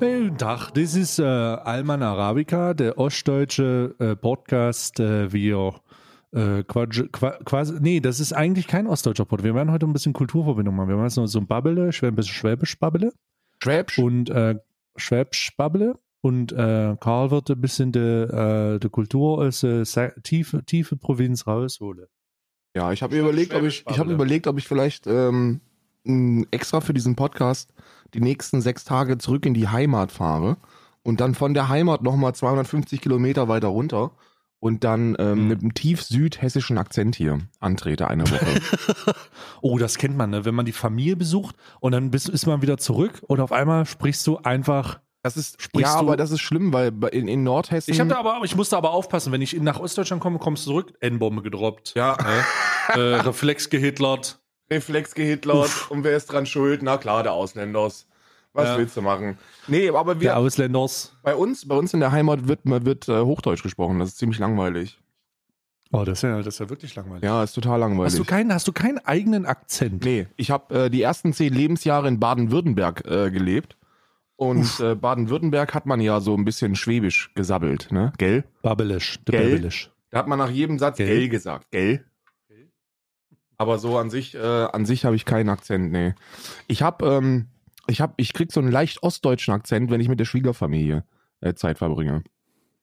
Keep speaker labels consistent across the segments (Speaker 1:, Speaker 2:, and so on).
Speaker 1: Guten Tag, das ist äh, Alman Arabica, der ostdeutsche äh, Podcast. Äh, wir äh, quatsch, qua, quasi, nee, das ist eigentlich kein ostdeutscher Podcast. Wir werden heute ein bisschen Kulturverbindung machen. Wir machen so, so ein Babbele, ein bisschen Schwäbisch Babbele.
Speaker 2: Schwäbsch?
Speaker 1: Und äh, Schwäbisch Babbele. Und äh, Karl wird ein bisschen die de Kultur aus äh, tiefe, tiefe Provinz rausholen.
Speaker 2: Ja, ich habe überlegt, ob ich, ich habe überlegt, ob ich vielleicht ähm, extra für diesen Podcast die nächsten sechs Tage zurück in die Heimat fahre und dann von der Heimat nochmal 250 Kilometer weiter runter und dann ähm, mhm. mit einem tief südhessischen Akzent hier antrete eine Woche.
Speaker 1: oh, das kennt man, ne? wenn man die Familie besucht und dann bist, ist man wieder zurück und auf einmal sprichst du einfach
Speaker 2: das ist, ja, aber das ist schlimm, weil in, in Nordhessen.
Speaker 1: Ich, da aber, ich musste aber aufpassen, wenn ich nach Ostdeutschland komme, kommst du zurück, N-Bombe gedroppt.
Speaker 2: Ja.
Speaker 1: äh, Reflex gehitlert.
Speaker 2: Reflex gehitlert. Und wer ist dran schuld? Na klar, der Ausländers. Was ja. willst du machen? Nee, aber wir.
Speaker 1: Der Ausländers.
Speaker 2: Bei uns, bei uns in der Heimat wird, wird äh, Hochdeutsch gesprochen. Das ist ziemlich langweilig.
Speaker 1: Oh, das ist ja, das ist ja wirklich langweilig.
Speaker 2: Ja, ist total langweilig.
Speaker 1: Hast du keinen, hast du keinen eigenen Akzent?
Speaker 2: Nee, ich habe äh, die ersten zehn Lebensjahre in Baden-Württemberg äh, gelebt. Und äh, Baden-Württemberg hat man ja so ein bisschen schwäbisch gesabbelt, ne? Gell?
Speaker 1: Babbelisch.
Speaker 2: Gell? Babbelisch. Da hat man nach jedem Satz gell, gell gesagt. Gell? Aber so an sich, äh, an sich habe ich keinen Akzent, nee. Ich habe, ähm, ich habe, ich krieg so einen leicht ostdeutschen Akzent, wenn ich mit der Schwiegerfamilie äh, Zeit verbringe.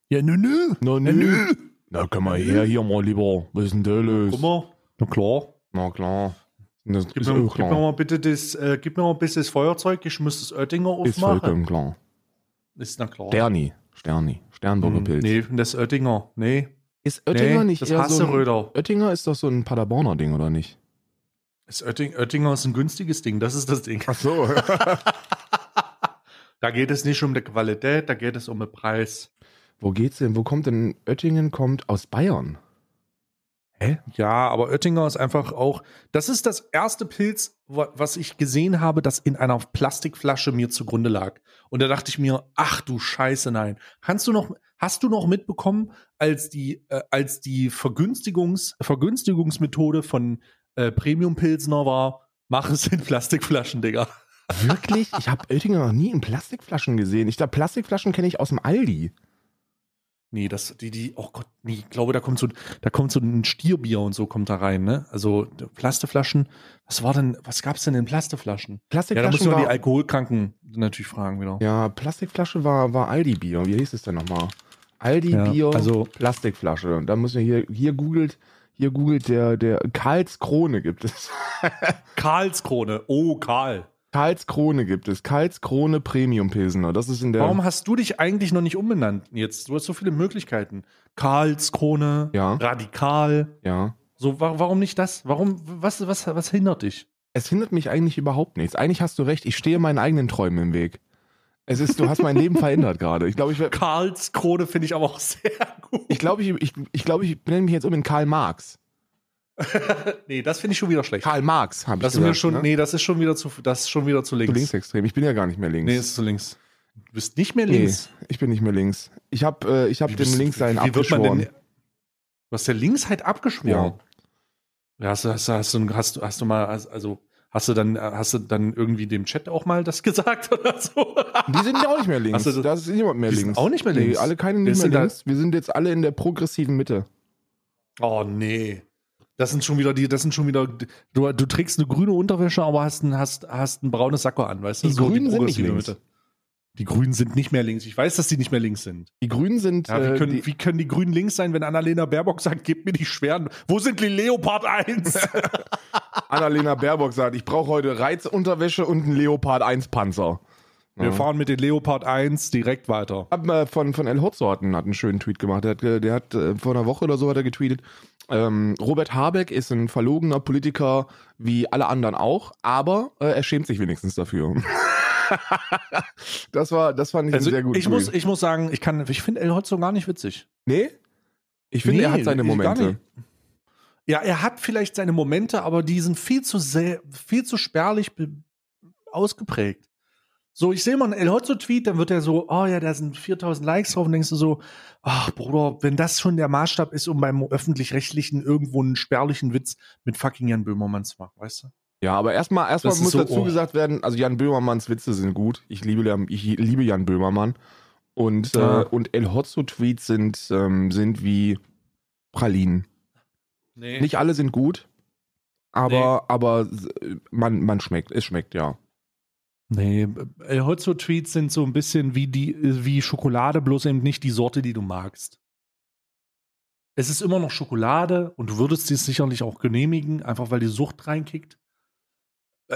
Speaker 1: Ja, nö, nö.
Speaker 2: Na, nö. nö. Na, komm mal her, hier mal lieber. Was ist denn da los?
Speaker 1: Guck mal. Na klar.
Speaker 2: Na klar.
Speaker 1: Das gib, mir, gib, mir, mal bitte das, äh, gib mir mal ein bisschen das Feuerzeug, ich muss das Oettinger aufmachen.
Speaker 2: Ist vollkommen klar.
Speaker 1: Ist na klar.
Speaker 2: Sterni, Sterni, Sternburger hm, Pilz.
Speaker 1: Nee, das Oettinger, nee.
Speaker 2: Ist Oettinger nee, nicht
Speaker 1: das eher so ein,
Speaker 2: Oettinger ist doch so ein Paderborner Ding, oder nicht?
Speaker 1: Ist Oetting, Oettinger ist ein günstiges Ding, das ist das Ding.
Speaker 2: Ach so.
Speaker 1: da geht es nicht um die Qualität, da geht es um den Preis.
Speaker 2: Wo geht's denn? Wo kommt denn Oettingen? Kommt aus Bayern.
Speaker 1: Hä? Ja, aber Oettinger ist einfach auch. Das ist das erste Pilz, was ich gesehen habe, das in einer Plastikflasche mir zugrunde lag. Und da dachte ich mir, ach du Scheiße, nein. Kannst du noch, hast du noch mitbekommen, als die, äh, als die Vergünstigungs, Vergünstigungsmethode von äh, Premium Pilsner war, mach es in Plastikflaschen, Digga.
Speaker 2: Wirklich? Ich habe Oettinger noch nie in Plastikflaschen gesehen. Ich glaube, Plastikflaschen kenne ich aus dem Aldi.
Speaker 1: Nee, das, die, die, oh Gott, nee, ich glaube, da kommt so, da kommt so ein Stierbier und so kommt da rein, ne? Also Plasteflaschen, was war denn, was gab's denn in Plasteflaschen?
Speaker 2: Plastikflaschen.
Speaker 1: Ja, da muss man die Alkoholkranken natürlich fragen wieder.
Speaker 2: Ja, Plastikflasche war, war Aldi-Bier. Wie hieß es denn nochmal? Aldi-Bier, ja, also Plastikflasche. Und da muss man hier, hier googelt, hier googelt der, der Karlskrone gibt es.
Speaker 1: Karlskrone, oh Karl.
Speaker 2: Karlskrone gibt es. Karlskrone Premium Pilsener. Das ist in der.
Speaker 1: Warum hast du dich eigentlich noch nicht umbenannt jetzt? Du hast so viele Möglichkeiten. Karlskrone,
Speaker 2: ja.
Speaker 1: Radikal.
Speaker 2: Ja.
Speaker 1: So, warum nicht das? Warum, was, was, was hindert dich?
Speaker 2: Es hindert mich eigentlich überhaupt nichts. Eigentlich hast du recht. Ich stehe meinen eigenen Träumen im Weg. Es ist, du hast mein Leben verändert gerade. Ich glaube, ich
Speaker 1: Karlskrone finde ich aber auch sehr gut.
Speaker 2: Ich glaube, ich, ich, ich, glaube, ich benenne mich jetzt um in Karl Marx.
Speaker 1: nee, das finde ich schon wieder schlecht.
Speaker 2: Karl Marx, habe ich
Speaker 1: das gesagt. Schon, ne? Nee, das ist schon wieder zu, das ist schon wieder zu links. Zu
Speaker 2: linksextrem. Ich bin ja gar nicht mehr links.
Speaker 1: Nee, ist zu links. Du bist nicht mehr links.
Speaker 2: Nee, ich bin nicht mehr links. Ich habe äh, ich hab dem Linkssein abgeschworen. Denn,
Speaker 1: du hast der Linksheit abgeschworen? Ja. ja hast, hast, hast, du, hast, du, hast du mal, also Hast du dann, hast du dann irgendwie dem Chat auch mal das gesagt oder so?
Speaker 2: Die sind ja auch nicht mehr links.
Speaker 1: Das,
Speaker 2: das ist niemand mehr links. Sind
Speaker 1: auch nicht mehr links.
Speaker 2: Nee, alle keine nicht mehr links. Wir sind jetzt alle in der progressiven Mitte.
Speaker 1: Oh nee. Das sind schon wieder die, das sind schon wieder, du, du trägst eine grüne Unterwäsche, aber hast ein, hast, hast ein braunes Sakko an, weißt du?
Speaker 2: Die
Speaker 1: so
Speaker 2: Grünen die sind nicht links. Mitte.
Speaker 1: Die Grünen sind nicht mehr links. Ich weiß, dass die nicht mehr links sind.
Speaker 2: Die Grünen sind.
Speaker 1: Ja, wie, äh, können, die, wie können die Grünen links sein, wenn Annalena Baerbock sagt, gib mir die schweren. Wo sind die Leopard 1?
Speaker 2: Annalena Baerbock sagt, ich brauche heute Reizunterwäsche und einen Leopard 1 Panzer.
Speaker 1: Wir ja. fahren mit den Leopard 1 direkt weiter.
Speaker 2: Hab, äh, von, von El Hotzo hat einen, schönen Tweet gemacht. Der hat, der hat äh, vor einer Woche oder so hat er getweetet. Ähm, Robert Habeck ist ein verlogener Politiker wie alle anderen auch, aber äh, er schämt sich wenigstens dafür. das war, das fand ich also sehr gut.
Speaker 1: Ich muss, ich muss sagen, ich kann, ich finde El Hotzo gar nicht witzig.
Speaker 2: Nee? Ich finde, nee, er hat seine Momente.
Speaker 1: Ja, er hat vielleicht seine Momente, aber die sind viel zu sehr, viel zu spärlich ausgeprägt. So, ich sehe mal einen El Hotzo-Tweet, dann wird er so, oh ja, da sind 4000 Likes drauf und denkst du so, ach Bruder, wenn das schon der Maßstab ist, um beim Öffentlich-Rechtlichen irgendwo einen spärlichen Witz mit fucking Jan Böhmermann zu machen, weißt du?
Speaker 2: Ja, aber erstmal
Speaker 1: ist
Speaker 2: muss
Speaker 1: so,
Speaker 2: dazu
Speaker 1: oh.
Speaker 2: gesagt werden, also Jan Böhmermanns Witze sind gut. Ich liebe, Jan- ich liebe Jan Böhmermann. Und,
Speaker 1: Ja.
Speaker 2: äh, und El Hotzo-Tweets sind, ähm, sind wie Pralinen.
Speaker 1: Nee.
Speaker 2: Nicht alle sind gut, aber, aber äh, man, man schmeckt, es schmeckt, ja.
Speaker 1: Nee, El Hotzo-Tweets sind so ein bisschen wie, die, wie Schokolade, bloß eben nicht die Sorte, die du magst. Es ist immer noch Schokolade und du würdest es sicherlich auch genehmigen, einfach weil die Sucht reinkickt.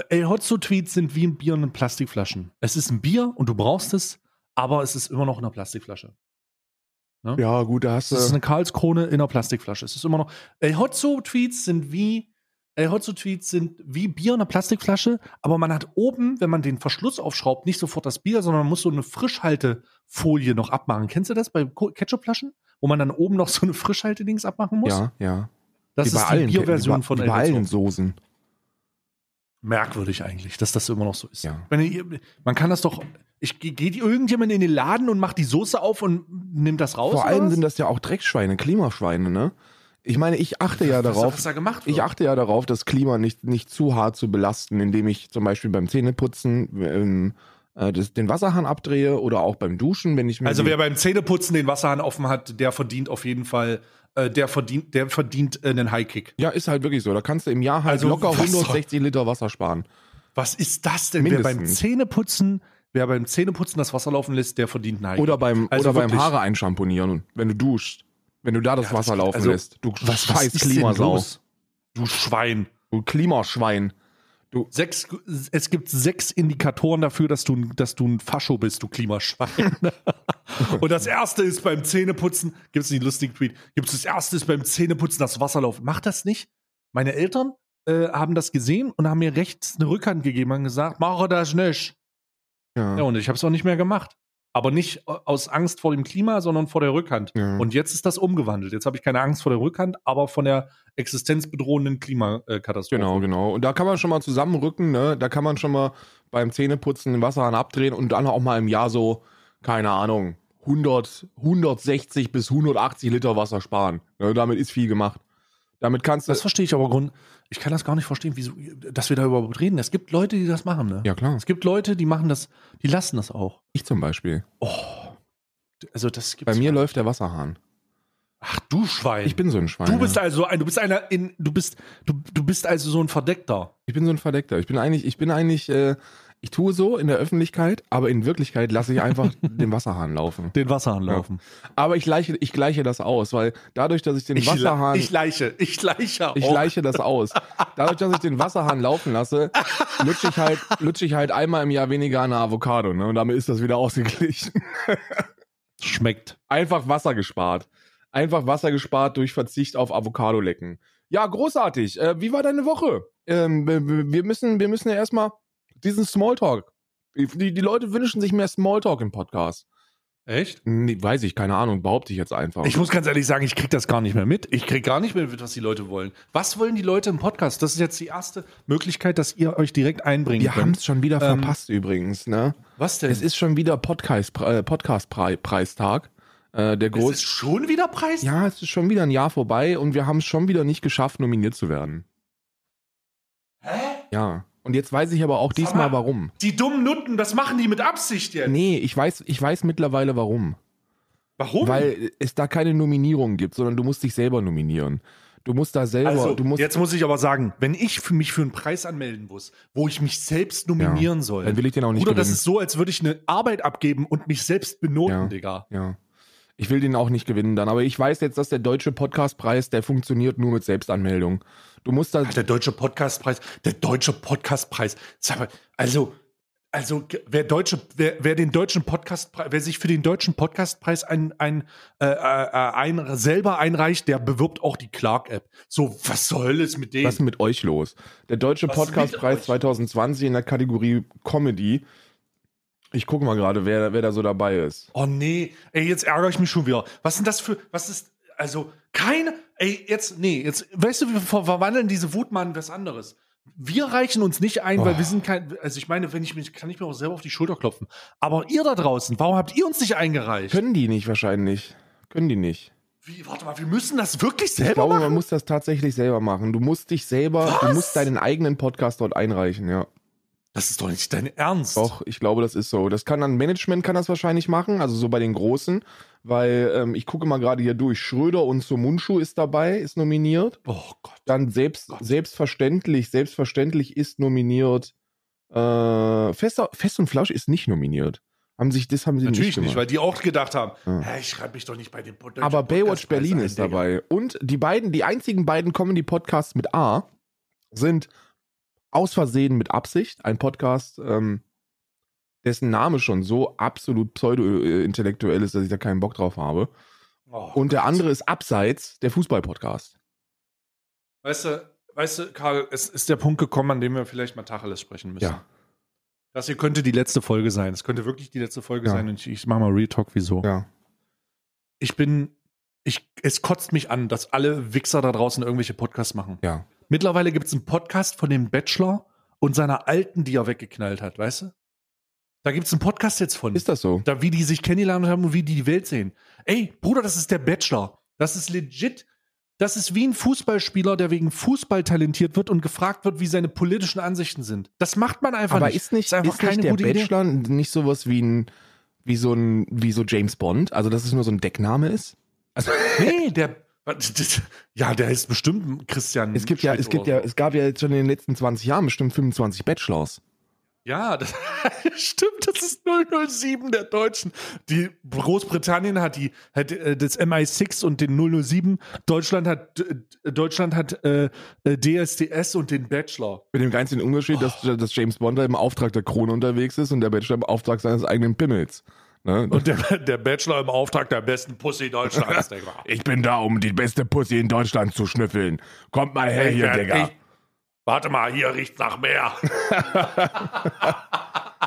Speaker 1: El Hotzo-Tweets sind wie ein Bier in Plastikflaschen. Es ist ein Bier und du brauchst es, aber es ist immer noch in einer Plastikflasche.
Speaker 2: Ja, gut, da hast
Speaker 1: Es ist
Speaker 2: du.
Speaker 1: eine Karlskrone in einer Plastikflasche. Es ist immer noch. El Hotzo-Tweets sind wie. El Hotzo-Tweets sind wie Bier in einer Plastikflasche, aber man hat oben, wenn man den Verschluss aufschraubt, nicht sofort das Bier, sondern man muss so eine Frischhaltefolie noch abmachen. Kennst du das bei Ketchupflaschen? Wo man dann oben noch so eine Frischhaltedings abmachen muss?
Speaker 2: Ja, ja.
Speaker 1: Das
Speaker 2: bei
Speaker 1: ist die Bierversion von
Speaker 2: wie
Speaker 1: El
Speaker 2: bei allen. Soßen.
Speaker 1: Merkwürdig eigentlich, dass das immer noch so ist.
Speaker 2: Ja.
Speaker 1: Ihr, man kann das doch. Ich, geht irgendjemand in den Laden und macht die Soße auf und nimmt das raus?
Speaker 2: Vor allem sind das ja auch Dreckschweine, Klimaschweine, ne? Ich meine, ich achte ja darauf,
Speaker 1: was da gemacht wird.
Speaker 2: ich achte ja darauf, das Klima nicht, nicht zu hart zu belasten, indem ich zum Beispiel beim Zähneputzen ähm, äh, das, den Wasserhahn abdrehe oder auch beim Duschen, wenn ich mir
Speaker 1: Also wer beim Zähneputzen den Wasserhahn offen hat, der verdient auf jeden Fall, äh, der verdient, der verdient äh, einen Highkick.
Speaker 2: ja, ist halt wirklich so. Da kannst du im Jahr halt
Speaker 1: Also,
Speaker 2: locker
Speaker 1: was soll-
Speaker 2: 160 Liter Wasser sparen.
Speaker 1: Was ist das denn? Wer beim
Speaker 2: Mindestens.
Speaker 1: Zähneputzen, wer beim Zähneputzen das Wasser laufen lässt, der verdient einen Highkick.
Speaker 2: Oder beim,
Speaker 1: Also
Speaker 2: oder beim. Haare einschamponieren, wenn du duschst. Wenn du da das
Speaker 1: Ja,
Speaker 2: Wasser
Speaker 1: das-
Speaker 2: laufen
Speaker 1: also,
Speaker 2: lässt. Du
Speaker 1: was, was
Speaker 2: scheiß
Speaker 1: denn
Speaker 2: Klimasau.
Speaker 1: Du Schwein.
Speaker 2: Du Klimaschwein.
Speaker 1: Sechs, es gibt sechs Indikatoren dafür, dass du, dass du ein Fascho bist, du Klimaschwein. Und das erste ist beim Zähneputzen, gibt es einen lustigen Tweet, gibt es das erste ist beim Zähneputzen das Wasser laufen. Mach das nicht. Meine Eltern äh, haben das gesehen und haben mir rechts eine Rückhand gegeben und gesagt, mache das nicht.
Speaker 2: Ja.
Speaker 1: Ja, und ich habe es auch nicht mehr gemacht. Aber nicht aus Angst vor dem Klima, sondern vor der Rückhand.
Speaker 2: Ja.
Speaker 1: Und jetzt ist das umgewandelt. Jetzt habe ich keine Angst vor der Rückhand, aber von der existenzbedrohenden Klimakatastrophe.
Speaker 2: Genau, genau. Und da kann man schon mal zusammenrücken, ne? Da kann man schon mal beim Zähneputzen den Wasserhahn abdrehen und dann auch mal im Jahr so, keine Ahnung, 100, 160 bis 180 Liter Wasser sparen. Ne? Damit ist viel gemacht. Damit kannst du.
Speaker 1: Das verstehe ich aber Grund. Ich kann das gar nicht verstehen, wieso, dass wir da überhaupt reden. Es gibt Leute, die das machen, ne?
Speaker 2: ja, klar.
Speaker 1: Es gibt Leute, die machen das, die lassen das auch.
Speaker 2: Ich zum Beispiel.
Speaker 1: Oh. Also das gibt's
Speaker 2: Bei mir
Speaker 1: gar-
Speaker 2: läuft der Wasserhahn.
Speaker 1: Ach du Schwein.
Speaker 2: Ich bin so ein Schwein.
Speaker 1: du bist also ein, du bist einer in, du bist, du, du bist also so ein Verdeckter.
Speaker 2: Ich bin so ein Verdeckter. Ich bin eigentlich, ich bin eigentlich, äh, ich tue so in der Öffentlichkeit, aber in Wirklichkeit lasse ich einfach den Wasserhahn laufen.
Speaker 1: Den Wasserhahn laufen.
Speaker 2: Aber ich gleiche, ich gleiche das aus, weil dadurch, dass ich den
Speaker 1: Ich,
Speaker 2: Wasserhahn.
Speaker 1: ich leiche, ich leiche auch.
Speaker 2: Ich leiche das aus. Dadurch, dass ich den Wasserhahn laufen lasse, lutsche ich halt, lutsche ich halt einmal im Jahr weniger eine Avocado, ne? Und damit ist das wieder ausgeglichen.
Speaker 1: Schmeckt.
Speaker 2: Einfach Wasser gespart. Einfach Wasser gespart durch Verzicht auf Avocado lecken. Ja, großartig. Äh, wie war deine Woche? Ähm, wir wir müssen, wir müssen ja erstmal diesen Smalltalk. Die, die Leute wünschen sich mehr Smalltalk im Podcast.
Speaker 1: Echt?
Speaker 2: Nee, weiß ich, keine Ahnung, behaupte ich jetzt einfach.
Speaker 1: Ich muss ganz ehrlich sagen, ich krieg das gar nicht mehr mit. Ich krieg gar nicht mehr mit, was die Leute wollen. Was wollen die Leute im Podcast? Das ist jetzt die erste Möglichkeit, dass ihr euch direkt einbringen
Speaker 2: wir haben
Speaker 1: könnt.
Speaker 2: es schon wieder
Speaker 1: Ähm,
Speaker 2: verpasst übrigens, ne?
Speaker 1: Was denn?
Speaker 2: Es ist schon wieder Podcast, äh, Podcast-Preistag. Äh, der
Speaker 1: Es
Speaker 2: groß
Speaker 1: ist schon wieder Preis?
Speaker 2: ja, es ist schon wieder ein Jahr vorbei und wir haben es schon wieder nicht geschafft, nominiert zu werden.
Speaker 1: Hä?
Speaker 2: Ja. Und jetzt weiß ich aber auch diesmal
Speaker 1: mal.
Speaker 2: warum.
Speaker 1: Die dummen Nutten, das machen die mit Absicht jetzt.
Speaker 2: Nee, ich weiß, ich weiß mittlerweile warum.
Speaker 1: Warum?
Speaker 2: Weil es da keine Nominierung gibt, sondern du musst dich selber nominieren. Du musst da selber,
Speaker 1: also,
Speaker 2: du musst,
Speaker 1: jetzt muss ich aber sagen, wenn ich für mich für einen Preis anmelden muss, wo ich mich selbst nominieren soll,
Speaker 2: dann will ich den auch nicht
Speaker 1: Bruder, das ist so, als würde ich eine Arbeit abgeben und mich selbst benoten,
Speaker 2: Ja.
Speaker 1: Digga.
Speaker 2: Ja. Ich will den auch nicht gewinnen dann, aber ich weiß jetzt, dass der deutsche Podcastpreis, der funktioniert nur mit Selbstanmeldung. Du musst da,
Speaker 1: Ach, der deutsche Podcastpreis, der deutsche Podcastpreis. Sag mal, also, also wer deutsche, wer, wer den deutschen Podcastpreis, wer sich für den deutschen Podcastpreis ein, ein, äh, äh, ein selber einreicht, der bewirbt auch die Clark-App. So, was soll es mit dem?
Speaker 2: was ist mit euch los? Der deutsche Podcastpreis
Speaker 1: euch?
Speaker 2: 2020 in der Kategorie Comedy. Ich gucke mal gerade, wer, wer da so dabei ist.
Speaker 1: Oh nee, ey, jetzt ärgere ich mich schon wieder. Was sind das für, was ist, also, keine, ey, jetzt, nee, jetzt, weißt du, wir ver verwandeln diese Wut mal in was anderes. Wir reichen uns nicht ein, weil
Speaker 2: Oh.
Speaker 1: wir sind kein, also ich meine, wenn ich mich, kann ich mir auch selber auf die Schulter klopfen. Aber ihr da draußen, warum habt ihr uns nicht eingereicht?
Speaker 2: Können die nicht wahrscheinlich. Können die nicht.
Speaker 1: Wie, warte mal, wir müssen das wirklich selber
Speaker 2: Ich glaube,
Speaker 1: machen?
Speaker 2: man muss das tatsächlich selber machen. Du musst dich selber,
Speaker 1: Was?
Speaker 2: du musst deinen eigenen Podcast dort einreichen, ja.
Speaker 1: Das ist doch nicht dein Ernst.
Speaker 2: Doch, ich glaube, das ist so. Das kann dann Management kann das wahrscheinlich machen, also so bei den Großen, weil ähm, ich gucke mal gerade hier durch. Schröder und Somunchu ist dabei, ist nominiert.
Speaker 1: Oh Gott.
Speaker 2: Dann selbst,
Speaker 1: Gott.
Speaker 2: selbstverständlich, selbstverständlich ist nominiert. Äh, Fest, Fest und Flausch ist nicht nominiert. Haben sich, das haben sie
Speaker 1: Natürlich
Speaker 2: nicht
Speaker 1: nicht, weil die auch gedacht haben,
Speaker 2: Ja.
Speaker 1: hä, ich schreibe mich doch nicht bei dem Pod-
Speaker 2: Aber Baywatch Berlin ist dabei. Und die beiden, die einzigen beiden Comedy-Podcasts mit A sind aus Versehen mit Absicht ein Podcast, ähm, dessen Name schon so absolut pseudo-intellektuell ist, dass ich da keinen Bock drauf habe.
Speaker 1: Oh
Speaker 2: Und der
Speaker 1: Gott.
Speaker 2: andere ist Abseits, der Fußball-Podcast.
Speaker 1: Weißt du, weißt du, Karl, es ist der Punkt gekommen, an dem wir vielleicht mal Tacheles sprechen müssen.
Speaker 2: Ja.
Speaker 1: Das hier könnte die letzte Folge sein. Es könnte wirklich die letzte Folge
Speaker 2: Ja.
Speaker 1: sein. Und ich, ich mache mal Real Talk, wieso.
Speaker 2: Ja.
Speaker 1: Ich bin, ich, es kotzt mich an, dass alle Wichser da draußen irgendwelche Podcasts machen.
Speaker 2: Ja.
Speaker 1: Mittlerweile gibt es einen Podcast von dem Bachelor und seiner Alten, die er weggeknallt hat, weißt du? Da gibt es einen Podcast jetzt von.
Speaker 2: Ist das so?
Speaker 1: Da, wie die sich kennengelernt haben und wie die die Welt sehen. Ey, Bruder, das ist der Bachelor. Das ist legit. Das ist wie ein Fußballspieler, der wegen Fußball talentiert wird und gefragt wird, wie seine politischen Ansichten sind. Das macht man einfach
Speaker 2: Aber
Speaker 1: nicht.
Speaker 2: ist nicht,
Speaker 1: ist einfach
Speaker 2: ist nicht
Speaker 1: keine
Speaker 2: der
Speaker 1: gute Idee.
Speaker 2: Bachelor nicht sowas wie ein, wie so ein, wie so James Bond? Also, dass es nur so ein Deckname ist? Also,
Speaker 1: Nee, der. Ja, der ist bestimmt Christian.
Speaker 2: es gibt ja,
Speaker 1: Schmidt
Speaker 2: es gibt
Speaker 1: oder
Speaker 2: ja,
Speaker 1: so.
Speaker 2: es gab ja jetzt schon in den letzten 20 Jahren bestimmt 25 Bachelors.
Speaker 1: Ja, das stimmt, das ist 007 der Deutschen. Die Großbritannien hat die hat äh, das MI6 und den 007. Deutschland hat Deutschland hat äh, äh, DSDS und den Bachelor.
Speaker 2: Mit dem einzigen Unterschied, dass, dass James Bond da im Auftrag der Krone unterwegs ist und der Bachelor im Auftrag seines eigenen Pimmels. Ne?
Speaker 1: Und der, der Bachelor im Auftrag der besten Pussy Deutschlands, Digga.
Speaker 2: ich bin da, um die beste Pussy in Deutschland zu schnüffeln. Kommt mal her
Speaker 1: Ich
Speaker 2: hier,
Speaker 1: werd-
Speaker 2: Digga.
Speaker 1: ich- Warte mal, hier riecht's nach Meer.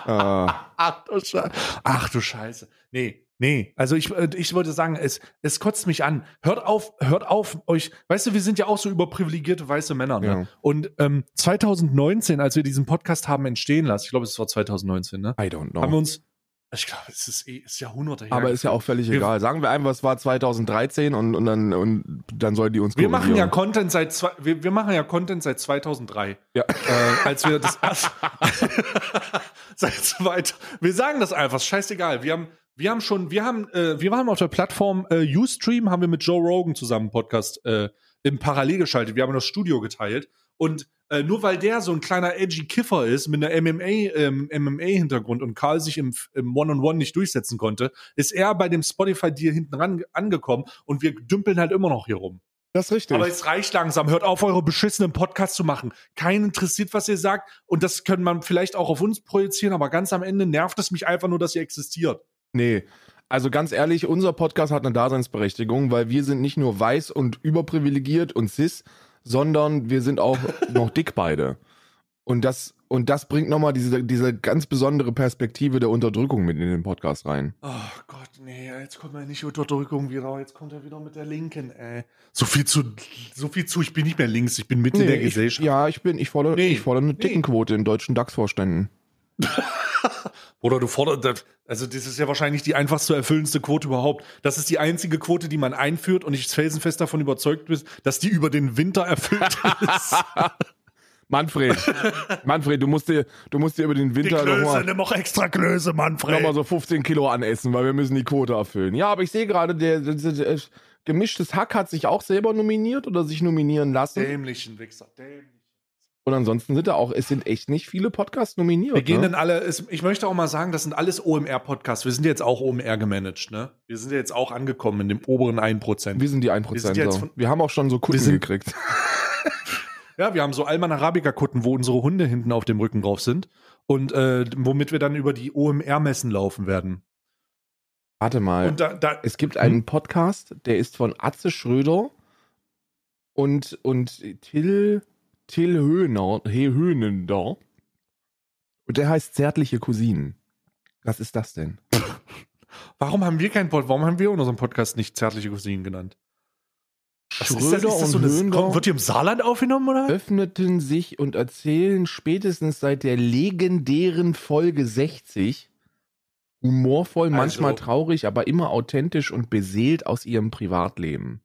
Speaker 2: Ah,
Speaker 1: Ach du Scheiße. Ach du Scheiße. Nee, nee. Also ich, äh, ich wollte sagen, es, es kotzt mich an. Hört auf, hört auf euch. Weißt du, wir sind ja auch so überprivilegierte weiße Männer. Ne?
Speaker 2: Ja.
Speaker 1: Und ähm, 2019, als wir diesen Podcast haben entstehen lassen, ich glaube, es war 2019, ne?
Speaker 2: I don't know.
Speaker 1: Haben wir uns, ich glaube, es ist, eh, ist Jahrhunderte her.
Speaker 2: Aber ist ja auch völlig
Speaker 1: Wir-
Speaker 2: egal. Sagen wir einfach, es war 2013 und, und, dann, und dann sollen die uns
Speaker 1: wir machen ja. Content seit zwei, wir, wir machen ja Content seit 2003.
Speaker 2: Ja.
Speaker 1: äh, als wir das seit zweit, wir sagen das einfach, scheißegal. Wir haben, wir haben schon, wir haben, äh, wir waren auf der Plattform äh, Ustream, haben wir mit Joe Rogan zusammen einen Podcast äh, im Parallel geschaltet. Wir haben das Studio geteilt und äh, nur weil der so ein kleiner edgy Kiffer ist mit einer MMA, ähm, MMA-Hintergrund und Karl sich im, im One-on-One nicht durchsetzen konnte, ist er bei dem Spotify-Deal hinten ran angekommen und wir dümpeln halt immer noch hier rum.
Speaker 2: Das ist richtig.
Speaker 1: Aber es reicht langsam. Hört auf, eure beschissenen Podcasts zu machen. Keinen interessiert, was ihr sagt. Und das können man vielleicht auch auf uns projizieren, aber ganz am Ende nervt es mich einfach nur, dass ihr existiert.
Speaker 2: Nee. Also ganz ehrlich, unser Podcast hat eine Daseinsberechtigung, weil wir sind nicht nur weiß und überprivilegiert und cis, sondern wir sind auch noch dick beide. Und das, und das bringt nochmal diese, diese ganz besondere Perspektive der Unterdrückung mit in den Podcast rein.
Speaker 1: Oh Gott, nee, jetzt kommt er nicht Unterdrückung wieder. Jetzt kommt er wieder mit der Linken, ey. So viel zu, so viel zu, ich bin nicht mehr links, ich bin Mitte der
Speaker 2: ich,
Speaker 1: Gesellschaft.
Speaker 2: ja, ich bin, ich fordere,
Speaker 1: Nee,
Speaker 2: ich fordere eine
Speaker 1: nee.
Speaker 2: Tickenquote in deutschen DAX-Vorständen.
Speaker 1: Oder du forderst, also das ist ja wahrscheinlich die einfachst zu erfüllendste Quote überhaupt. Das ist die einzige Quote, die man einführt und ich felsenfest davon überzeugt bin, dass die über den Winter erfüllt ist.
Speaker 2: Manfred, Manfred, du musst dir, du musst dir über den
Speaker 1: Die
Speaker 2: Winter
Speaker 1: Klöße,
Speaker 2: nochmal
Speaker 1: nimm auch extra Klöße, Manfred.
Speaker 2: noch mal so 15 Kilo anessen, weil wir müssen die Quote erfüllen. Ja, aber ich sehe gerade, der, der, der, der gemischtes Hack hat sich auch selber nominiert oder sich nominieren lassen.
Speaker 1: Dämlichen Wichser, dämlich.
Speaker 2: Und ansonsten sind da auch, es sind echt nicht viele Podcasts nominiert.
Speaker 1: Wir gehen
Speaker 2: ne?
Speaker 1: dann alle, es, ich möchte auch mal sagen, das sind alles OMR-Podcasts. Wir sind jetzt auch OMR gemanagt, ne? Wir sind jetzt auch angekommen in dem oberen 1%.
Speaker 2: wir sind die 1%.
Speaker 1: Wir sind jetzt von-
Speaker 2: wir haben auch schon so Kunden
Speaker 1: sind-
Speaker 2: gekriegt.
Speaker 1: Ja, wir haben so Alman Arabica-Kutten, wo unsere Hunde hinten auf dem Rücken drauf sind. Und äh, womit wir dann über die OMR-Messen laufen werden.
Speaker 2: Warte mal.
Speaker 1: Da, da
Speaker 2: es gibt einen Podcast, der ist von Atze Schröder und, und Till, Till Höhner, He Höhnender. Und der heißt Zärtliche Cousinen. Was ist das denn?
Speaker 1: warum haben wir keinen Pod, warum haben wir unseren Podcast nicht zärtliche Cousinen genannt? Was ist das?
Speaker 2: Schröder
Speaker 1: Ist das so
Speaker 2: und
Speaker 1: eine, kommt, wird die im Saarland aufgenommen, oder?
Speaker 2: öffneten sich und erzählen spätestens seit der legendären Folge 60 Humorvoll, manchmal
Speaker 1: Also-
Speaker 2: traurig, aber immer authentisch und beseelt aus ihrem Privatleben.